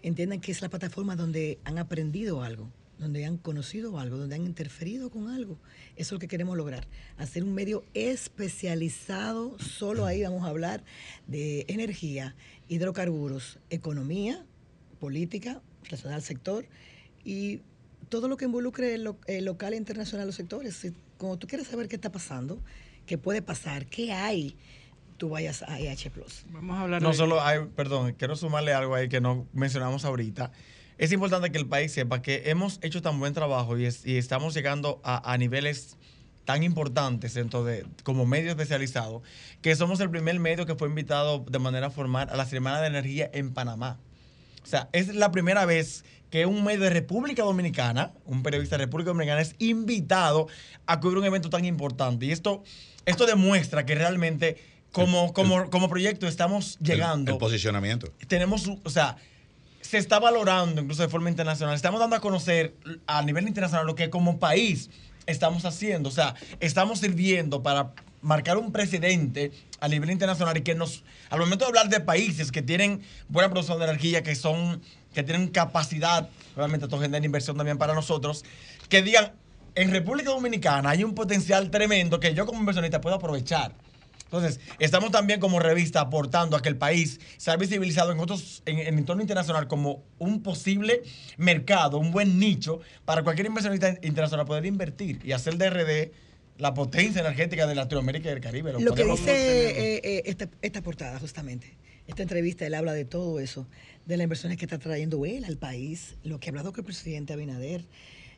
entiendan que es la plataforma donde han aprendido algo, donde han conocido algo, donde han interferido con algo. Eso es lo que queremos lograr, hacer un medio especializado, solo ahí vamos a hablar de energía, hidrocarburos, economía, política relacionada al sector y todo lo que involucre el, local e internacional los sectores. como tú quieres saber qué está pasando, qué puede pasar, qué hay, tú vayas a IH Plus. Vamos a hablar No solo hay, perdón, quiero sumarle algo ahí que no mencionamos ahorita. Es importante que el país sepa que hemos hecho tan buen trabajo y, estamos llegando a, niveles tan importantes dentro de, como medio especializado, que somos el primer medio que fue invitado de manera formal a la Semana de Energía en Panamá. O sea, es la primera vez que un medio de República Dominicana, un periodista de República Dominicana, es invitado a cubrir un evento tan importante. Y esto, esto demuestra que realmente como, como, como proyecto estamos llegando. El, posicionamiento. Tenemos, o sea, se está valorando incluso de forma internacional. Estamos dando a conocer a nivel internacional lo que como país estamos haciendo. O sea, estamos sirviendo para marcar un precedente a nivel internacional y que nos, al momento de hablar de países que tienen buena producción de energía, que son, que tienen capacidad, realmente esto genera inversión también para nosotros, que digan, en República Dominicana hay un potencial tremendo que yo como inversionista puedo aprovechar. Entonces, estamos también como revista aportando a que el país sea visibilizado en otros, en, el entorno internacional como un posible mercado, un buen nicho para cualquier inversionista internacional poder invertir y hacer DRD la potencia energética de Latinoamérica y del Caribe. Lo, que dice eh, eh, esta, esta, portada, justamente, esta entrevista, él habla de todo eso, de las inversiones que está trayendo él al país, lo que ha hablado con el presidente Abinader,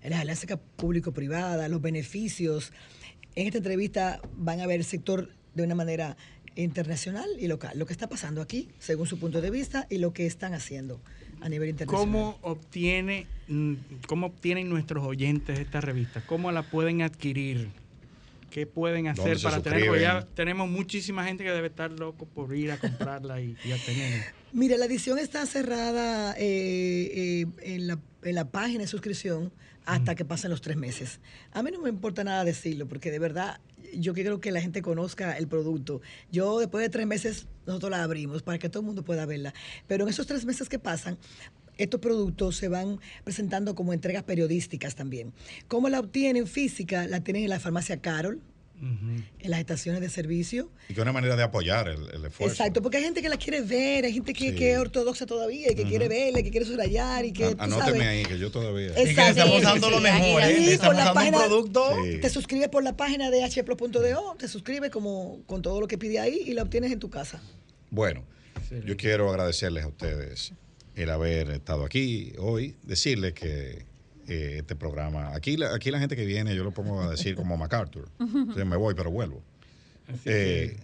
las alianzas público-privada, los beneficios. En esta entrevista van a ver el sector de una manera internacional y local, lo que está pasando aquí, según su punto de vista, y lo que están haciendo a nivel internacional. ¿Cómo, obtiene, mm, cómo obtienen nuestros oyentes esta revista? ¿Cómo la pueden adquirir? ¿Qué pueden hacer para tenerla? Ya tenemos muchísima gente que debe estar loco por ir a comprarla y, a tenerla. Mire, la edición está cerrada eh, eh, en, la, en la página de suscripción hasta que pasen los tres meses. A mí no me importa nada decirlo, porque de verdad yo quiero que la gente conozca el producto. Yo después de tres meses nosotros la abrimos para que todo el mundo pueda verla. Pero en esos tres meses que pasan, estos productos se van presentando como entregas periodísticas también. ¿Cómo la obtienen física? La tienen en la farmacia Carol, en las estaciones de servicio. Y que es una manera de apoyar el, esfuerzo. Exacto, porque hay gente que la quiere ver, hay gente que, es ortodoxa todavía y que quiere verla, que quiere subrayar y que. anóteme ahí, que yo todavía. Exacto. Y que le estamos dando lo mejor, ¿eh? Le estamos dando un producto. Te suscribes por la página de hpro.do, te suscribes como con todo lo que pide ahí y la obtienes en tu casa. Bueno, yo quiero agradecerles a ustedes el haber estado aquí hoy, decirles que eh, este programa. Aquí la, aquí la gente que viene, yo lo pongo a decir como MacArthur. me voy, pero vuelvo.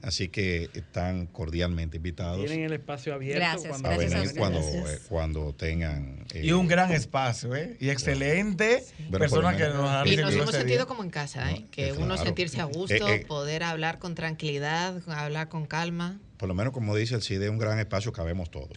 Así, que, están cordialmente invitados. Tienen el espacio abierto cuando, a venir cuando, eh, cuando tengan. y un gran espacio, ¿eh? Y excelente personas que nos han Y nos hemos sentido como en casa, ¿eh? Que uno sentirse a gusto, poder hablar con tranquilidad, hablar con calma por lo menos como dice el CIDE, un gran espacio, cabemos todos.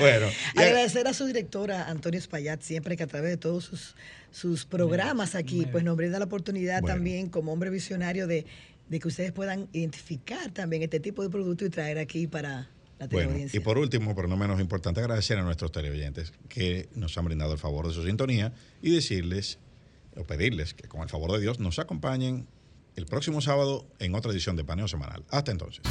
bueno. Agradecer a su directora, Antonio Espaillat, siempre que a través de todos sus, sus programas aquí, pues nos brinda la oportunidad también como hombre visionario de, que ustedes puedan identificar también este tipo de producto y traer aquí para la teleaudiencia. y por último, pero no menos importante, agradecer a nuestros teleoyentes que nos han brindado el favor de su sintonía y decirles o pedirles que con el favor de Dios nos acompañen el próximo sábado en otra edición de Paneo Semanal. Hasta entonces.